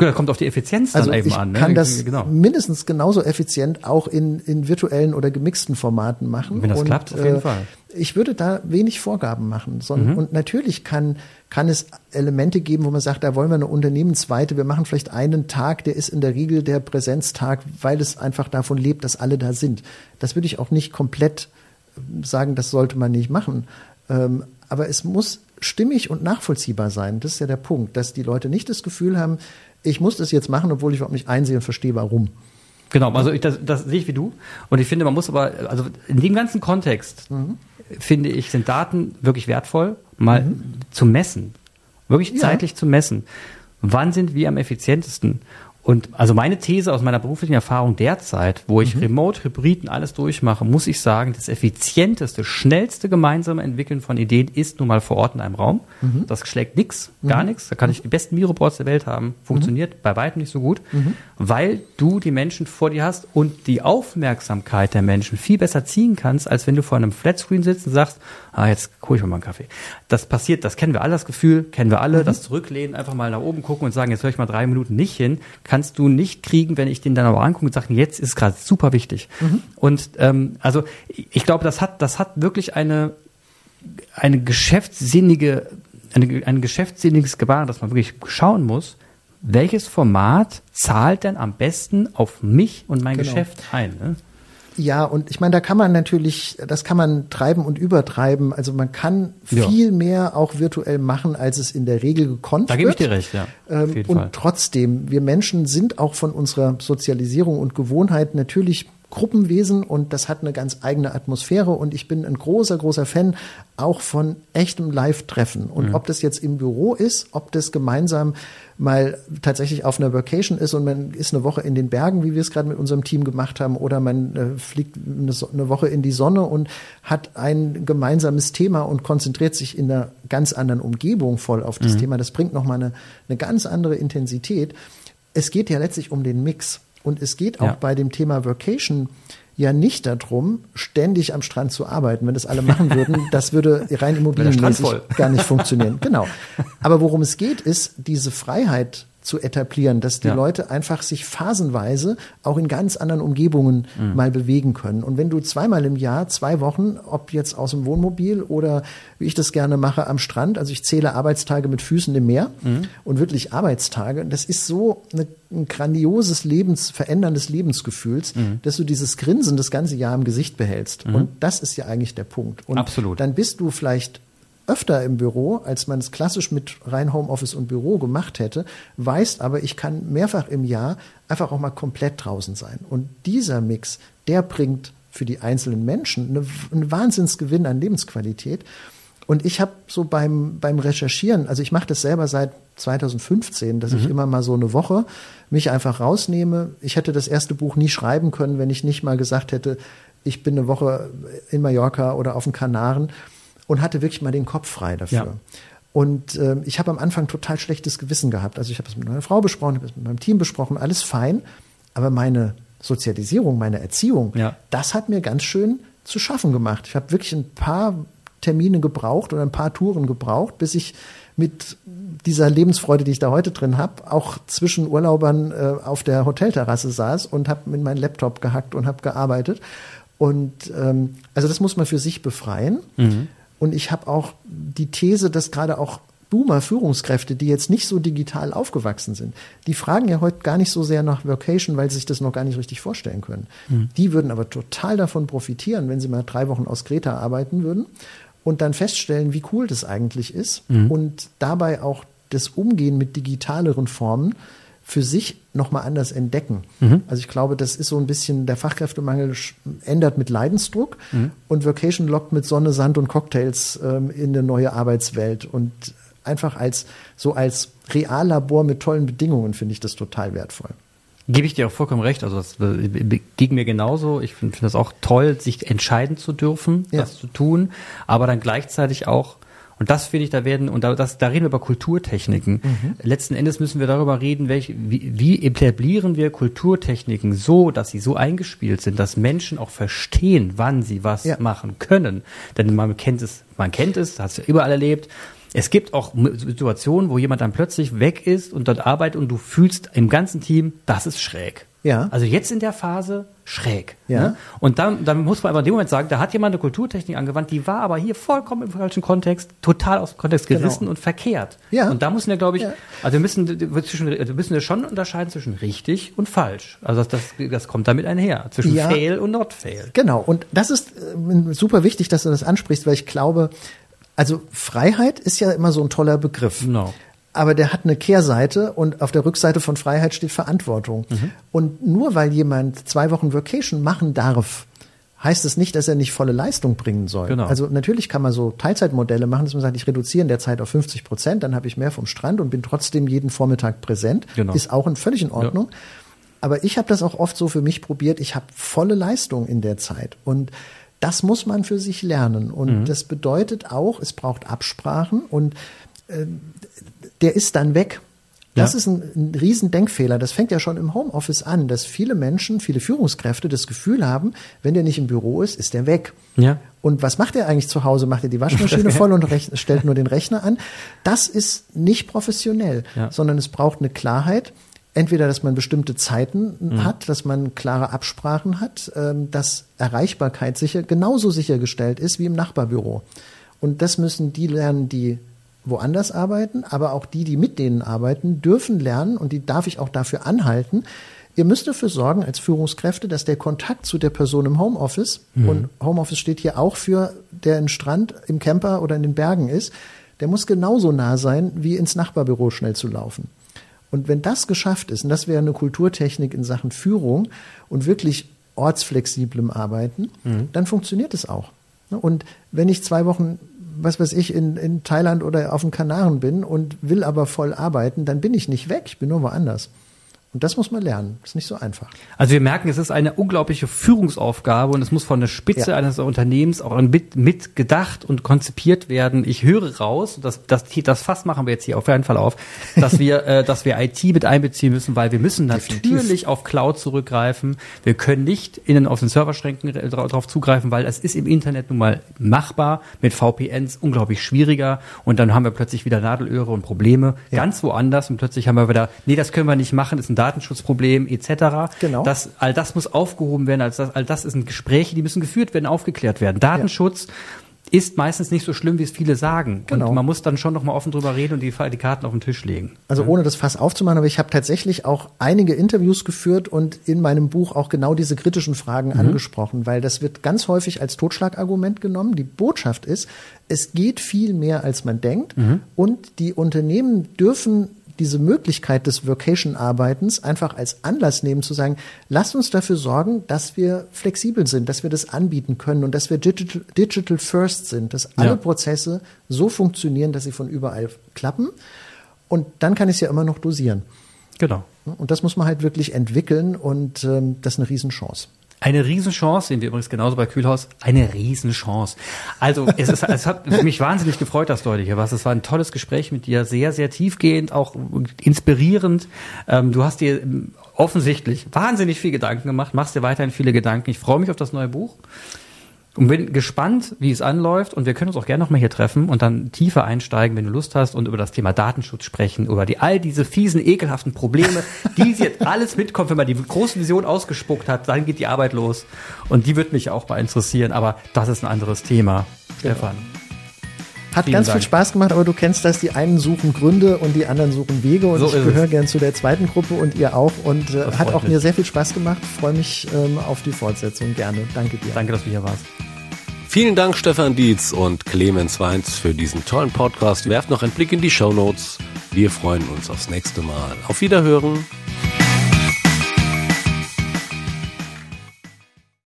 Ja, kommt auf die Effizienz dann Also eben ich an. Ne? kann das genau. mindestens genauso effizient auch in, in virtuellen oder gemixten Formaten machen. Wenn das und, klappt, auf jeden äh, Fall. Ich würde da wenig Vorgaben machen. Sondern, Mhm. Und natürlich kann, kann es Elemente geben, wo man sagt, da wollen wir eine Unternehmensweite, wir machen vielleicht einen Tag, der ist in der Regel der Präsenztag, weil es einfach davon lebt, dass alle da sind. Das würde ich auch nicht komplett sagen, das sollte man nicht machen. Ähm, aber es muss stimmig und nachvollziehbar sein. Das ist ja der Punkt, dass die Leute nicht das Gefühl haben, ich muss das jetzt machen, obwohl ich überhaupt nicht einsehe und verstehe, warum. Genau, also ich, das, das sehe ich wie du. Und ich finde, man muss aber, also in dem ganzen Kontext, finde ich, sind Daten wirklich wertvoll, mal zu messen. Wirklich Ja. zeitlich zu messen. Wann sind wir am effizientesten? Und also meine These aus meiner beruflichen Erfahrung derzeit, wo ich Remote, Hybrid und alles durchmache, muss ich sagen, das effizienteste, schnellste gemeinsame Entwickeln von Ideen ist nun mal vor Ort in einem Raum. Das schlägt nix, gar nichts. Da kann ich die besten Miro-Boards der Welt haben. Funktioniert bei weitem nicht so gut, weil du die Menschen vor dir hast und die Aufmerksamkeit der Menschen viel besser ziehen kannst, als wenn du vor einem Flatscreen sitzt und sagst, ah, jetzt hole ich mir mal einen Kaffee. Das passiert, das kennen wir alle, das Gefühl, kennen wir alle, das Zurücklehnen, einfach mal nach oben gucken und sagen, jetzt höre ich mal drei Minuten nicht hin, kannst du nicht kriegen, wenn ich den dann aber angucke und sage, jetzt ist gerade super wichtig. Und ähm, also ich glaube, das hat, das hat wirklich eine, eine geschäftssinnige, eine, ein geschäftssinniges Gebaren, dass man wirklich schauen muss, welches Format zahlt denn am besten auf mich und mein Genau. Geschäft ein? Ne? Ja, und ich meine, da kann man natürlich, das kann man treiben und übertreiben. Also man kann Ja. viel mehr auch virtuell machen, als es in der Regel gekonnt Da wird. gebe ich dir recht, ja. Ähm, und Fall. trotzdem, wir Menschen sind auch von unserer Sozialisierung und Gewohnheit natürlich Gruppenwesen und das hat eine ganz eigene Atmosphäre und ich bin ein großer, großer Fan auch von echtem Live-Treffen. Und ob das jetzt im Büro ist, ob das gemeinsam mal tatsächlich auf einer Vacation ist und man ist eine Woche in den Bergen, wie wir es gerade mit unserem Team gemacht haben, oder man äh, fliegt eine, So- eine Woche in die Sonne und hat ein gemeinsames Thema und konzentriert sich in einer ganz anderen Umgebung voll auf das Thema. Das bringt nochmal eine, eine ganz andere Intensität. Es geht ja letztlich um den Mix. Und es geht auch Ja. bei dem Thema Workation ja nicht darum, ständig am Strand zu arbeiten. Wenn das alle machen würden, das würde rein immobilienmäßig gar nicht funktionieren. Genau. Aber worum es geht, ist diese Freiheit zu etablieren, dass die ja. Leute einfach sich phasenweise auch in ganz anderen Umgebungen mhm. mal bewegen können. Und wenn du zweimal im Jahr, zwei Wochen, ob jetzt aus dem Wohnmobil oder wie ich das gerne mache am Strand, also ich zähle Arbeitstage mit Füßen im Meer mhm. und wirklich Arbeitstage, das ist so eine, ein grandioses Lebens, veränderndes Lebensgefühls, mhm. dass du dieses Grinsen das ganze Jahr im Gesicht behältst. Mhm. Und das ist ja eigentlich der Punkt. Und Absolut. dann bist du vielleicht öfter im Büro, als man es klassisch mit rein Homeoffice und Büro gemacht hätte, weißt aber, ich kann mehrfach im Jahr einfach auch mal komplett draußen sein. Und dieser Mix, der bringt für die einzelnen Menschen eine, einen Wahnsinnsgewinn an Lebensqualität. Und ich habe so beim, beim Recherchieren, also ich mache das selber seit 2015, dass mhm. ich immer mal so eine Woche mich einfach rausnehme. Ich hätte das erste Buch nie schreiben können, wenn ich nicht mal gesagt hätte, ich bin eine Woche in Mallorca oder auf den Kanaren und hatte wirklich mal den Kopf frei dafür. Ja. Und äh, ich habe am Anfang total schlechtes Gewissen gehabt. Also ich habe es mit meiner Frau besprochen, habe es mit meinem Team besprochen, alles fein. Aber meine Sozialisierung, meine Erziehung, ja. das hat mir ganz schön zu schaffen gemacht. Ich habe wirklich ein paar Termine gebraucht oder ein paar Touren gebraucht, bis ich mit dieser Lebensfreude, die ich da heute drin habe, auch zwischen Urlaubern äh, auf der Hotelterrasse saß und habe mit meinem Laptop gehackt und habe gearbeitet. Und ähm, also das muss man für sich befreien. Mhm. Und ich habe auch die These, dass gerade auch Boomer-Führungskräfte, die jetzt nicht so digital aufgewachsen sind, die fragen ja heute gar nicht so sehr nach Vocation, weil sie sich das noch gar nicht richtig vorstellen können. Mhm. Die würden aber total davon profitieren, wenn sie mal drei Wochen aus Greta arbeiten würden und dann feststellen, wie cool das eigentlich ist mhm. und dabei auch das Umgehen mit digitaleren Formen für sich nochmal anders entdecken. Mhm. Also ich glaube, das ist so ein bisschen, der Fachkräftemangel ändert mit Leidensdruck mhm. und Vocation lockt mit Sonne, Sand und Cocktails ähm, in eine neue Arbeitswelt. Und einfach als, so als Reallabor mit tollen Bedingungen finde ich das total wertvoll. Gebe ich dir auch vollkommen recht. Also das ging mir genauso. Ich finde find das auch toll, sich entscheiden zu dürfen, ja. das zu tun, aber dann gleichzeitig auch und das finde ich, da werden, und da, das, da reden wir über Kulturtechniken. Mhm. Letzten Endes müssen wir darüber reden, welche, wie, wie etablieren wir Kulturtechniken so, dass sie so eingespielt sind, dass Menschen auch verstehen, wann sie was ja. machen können. Denn man kennt es, man kennt es, das hast du ja überall erlebt. Es gibt auch Situationen, wo jemand dann plötzlich weg ist und dort arbeitet und du fühlst im ganzen Team, das ist schräg. Ja. Also jetzt in der Phase schräg. Ja. Ne? Und dann, dann muss man aber in dem Moment sagen, da hat jemand eine Kulturtechnik angewandt, die war aber hier vollkommen im falschen Kontext, total aus dem Kontext genau. gerissen genau. und verkehrt. Ja. Und da müssen wir, glaube ich, ja. also wir müssen, wir, müssen wir schon unterscheiden zwischen richtig und falsch. Also das, das, das kommt damit einher, zwischen ja. fail und not fail. Genau. Und das ist äh, super wichtig, dass du das ansprichst, weil ich glaube, also Freiheit ist ja immer so ein toller Begriff. Genau aber der hat eine Kehrseite und auf der Rückseite von Freiheit steht Verantwortung. Mhm. Und nur weil jemand zwei Wochen Vacation machen darf, heißt es nicht, dass er nicht volle Leistung bringen soll. Genau. Also natürlich kann man so Teilzeitmodelle machen, dass man sagt, ich reduziere in der Zeit auf 50 Prozent, dann habe ich mehr vom Strand und bin trotzdem jeden Vormittag präsent. Genau. Ist auch in völlig in Ordnung. Ja. Aber ich habe das auch oft so für mich probiert. Ich habe volle Leistung in der Zeit und das muss man für sich lernen. Und mhm. das bedeutet auch, es braucht Absprachen und der ist dann weg. Das ja. ist ein, ein Riesendenkfehler. Das fängt ja schon im Homeoffice an, dass viele Menschen, viele Führungskräfte das Gefühl haben, wenn der nicht im Büro ist, ist der weg. Ja. Und was macht er eigentlich zu Hause? Macht er die Waschmaschine voll und stellt nur den Rechner an? Das ist nicht professionell, ja. sondern es braucht eine Klarheit. Entweder, dass man bestimmte Zeiten mhm. hat, dass man klare Absprachen hat, ähm, dass Erreichbarkeit sicher, genauso sichergestellt ist wie im Nachbarbüro. Und das müssen die lernen, die woanders arbeiten, aber auch die, die mit denen arbeiten, dürfen lernen und die darf ich auch dafür anhalten. Ihr müsst dafür sorgen als Führungskräfte, dass der Kontakt zu der Person im Homeoffice, mhm. und Homeoffice steht hier auch für, der im Strand, im Camper oder in den Bergen ist, der muss genauso nah sein, wie ins Nachbarbüro schnell zu laufen. Und wenn das geschafft ist, und das wäre eine Kulturtechnik in Sachen Führung und wirklich ortsflexiblem Arbeiten, mhm. dann funktioniert es auch. Und wenn ich zwei Wochen was weiß ich, in, in Thailand oder auf den Kanaren bin und will aber voll arbeiten, dann bin ich nicht weg, ich bin nur woanders. Und das muss man lernen. Das ist nicht so einfach. Also wir merken, es ist eine unglaubliche Führungsaufgabe und es muss von der Spitze ja. eines Unternehmens auch mit, mit gedacht und konzipiert werden. Ich höre raus, das, das, das Fass machen wir jetzt hier auf jeden Fall auf, dass wir, äh, dass wir IT mit einbeziehen müssen, weil wir müssen natürlich Definitiv. auf Cloud zurückgreifen. Wir können nicht innen auf den Serverschränken darauf zugreifen, weil es ist im Internet nun mal machbar, mit VPNs unglaublich schwieriger und dann haben wir plötzlich wieder Nadelöhre und Probleme ja. ganz woanders und plötzlich haben wir wieder, nee, das können wir nicht machen, ist ein Datenschutzproblem etc. Genau. Das, all das muss aufgehoben werden, all das, all das sind Gespräche, die müssen geführt werden, aufgeklärt werden. Datenschutz ja ist meistens nicht so schlimm, wie es viele sagen. Genau. Und man muss dann schon noch mal offen drüber reden und die, die Karten auf den Tisch legen. Also ohne das Fass aufzumachen, aber ich habe tatsächlich auch einige Interviews geführt und in meinem Buch auch genau diese kritischen Fragen mhm. angesprochen, weil das wird ganz häufig als Totschlagargument genommen. Die Botschaft ist, es geht viel mehr, als man denkt mhm. und die Unternehmen dürfen diese Möglichkeit des Vocation-Arbeitens einfach als Anlass nehmen zu sagen, lasst uns dafür sorgen, dass wir flexibel sind, dass wir das anbieten können und dass wir digital, digital first sind, dass alle ja. Prozesse so funktionieren, dass sie von überall klappen. Und dann kann ich es ja immer noch dosieren. Genau. Und das muss man halt wirklich entwickeln und ähm, das ist eine Riesenchance. Eine Riesenchance, sehen wir übrigens genauso bei Kühlhaus, eine Riesenchance. Also es, ist, es hat mich wahnsinnig gefreut, dass du heute hier warst. Es war ein tolles Gespräch mit dir, sehr, sehr tiefgehend, auch inspirierend. Ähm, du hast dir offensichtlich wahnsinnig viel Gedanken gemacht, machst dir weiterhin viele Gedanken. Ich freue mich auf das neue Buch. Und bin gespannt, wie es anläuft. Und wir können uns auch gerne nochmal hier treffen und dann tiefer einsteigen, wenn du Lust hast, und über das Thema Datenschutz sprechen, über die all diese fiesen, ekelhaften Probleme, die jetzt alles mitkommt, wenn man die große Vision ausgespuckt hat, dann geht die Arbeit los. Und die wird mich auch mal interessieren, aber das ist ein anderes Thema. Genau. Stefan. Hat Vielen ganz Dank. viel Spaß gemacht, aber du kennst das, die einen suchen Gründe und die anderen suchen Wege und so ich gehöre gern zu der zweiten Gruppe und ihr auch und äh, hat auch mich. mir sehr viel Spaß gemacht. Freue mich ähm, auf die Fortsetzung gerne. Danke dir. Danke, dass du hier warst. Vielen Dank Stefan Dietz und Clemens Weins für diesen tollen Podcast. Werft noch einen Blick in die Show Notes. Wir freuen uns aufs nächste Mal. Auf Wiederhören.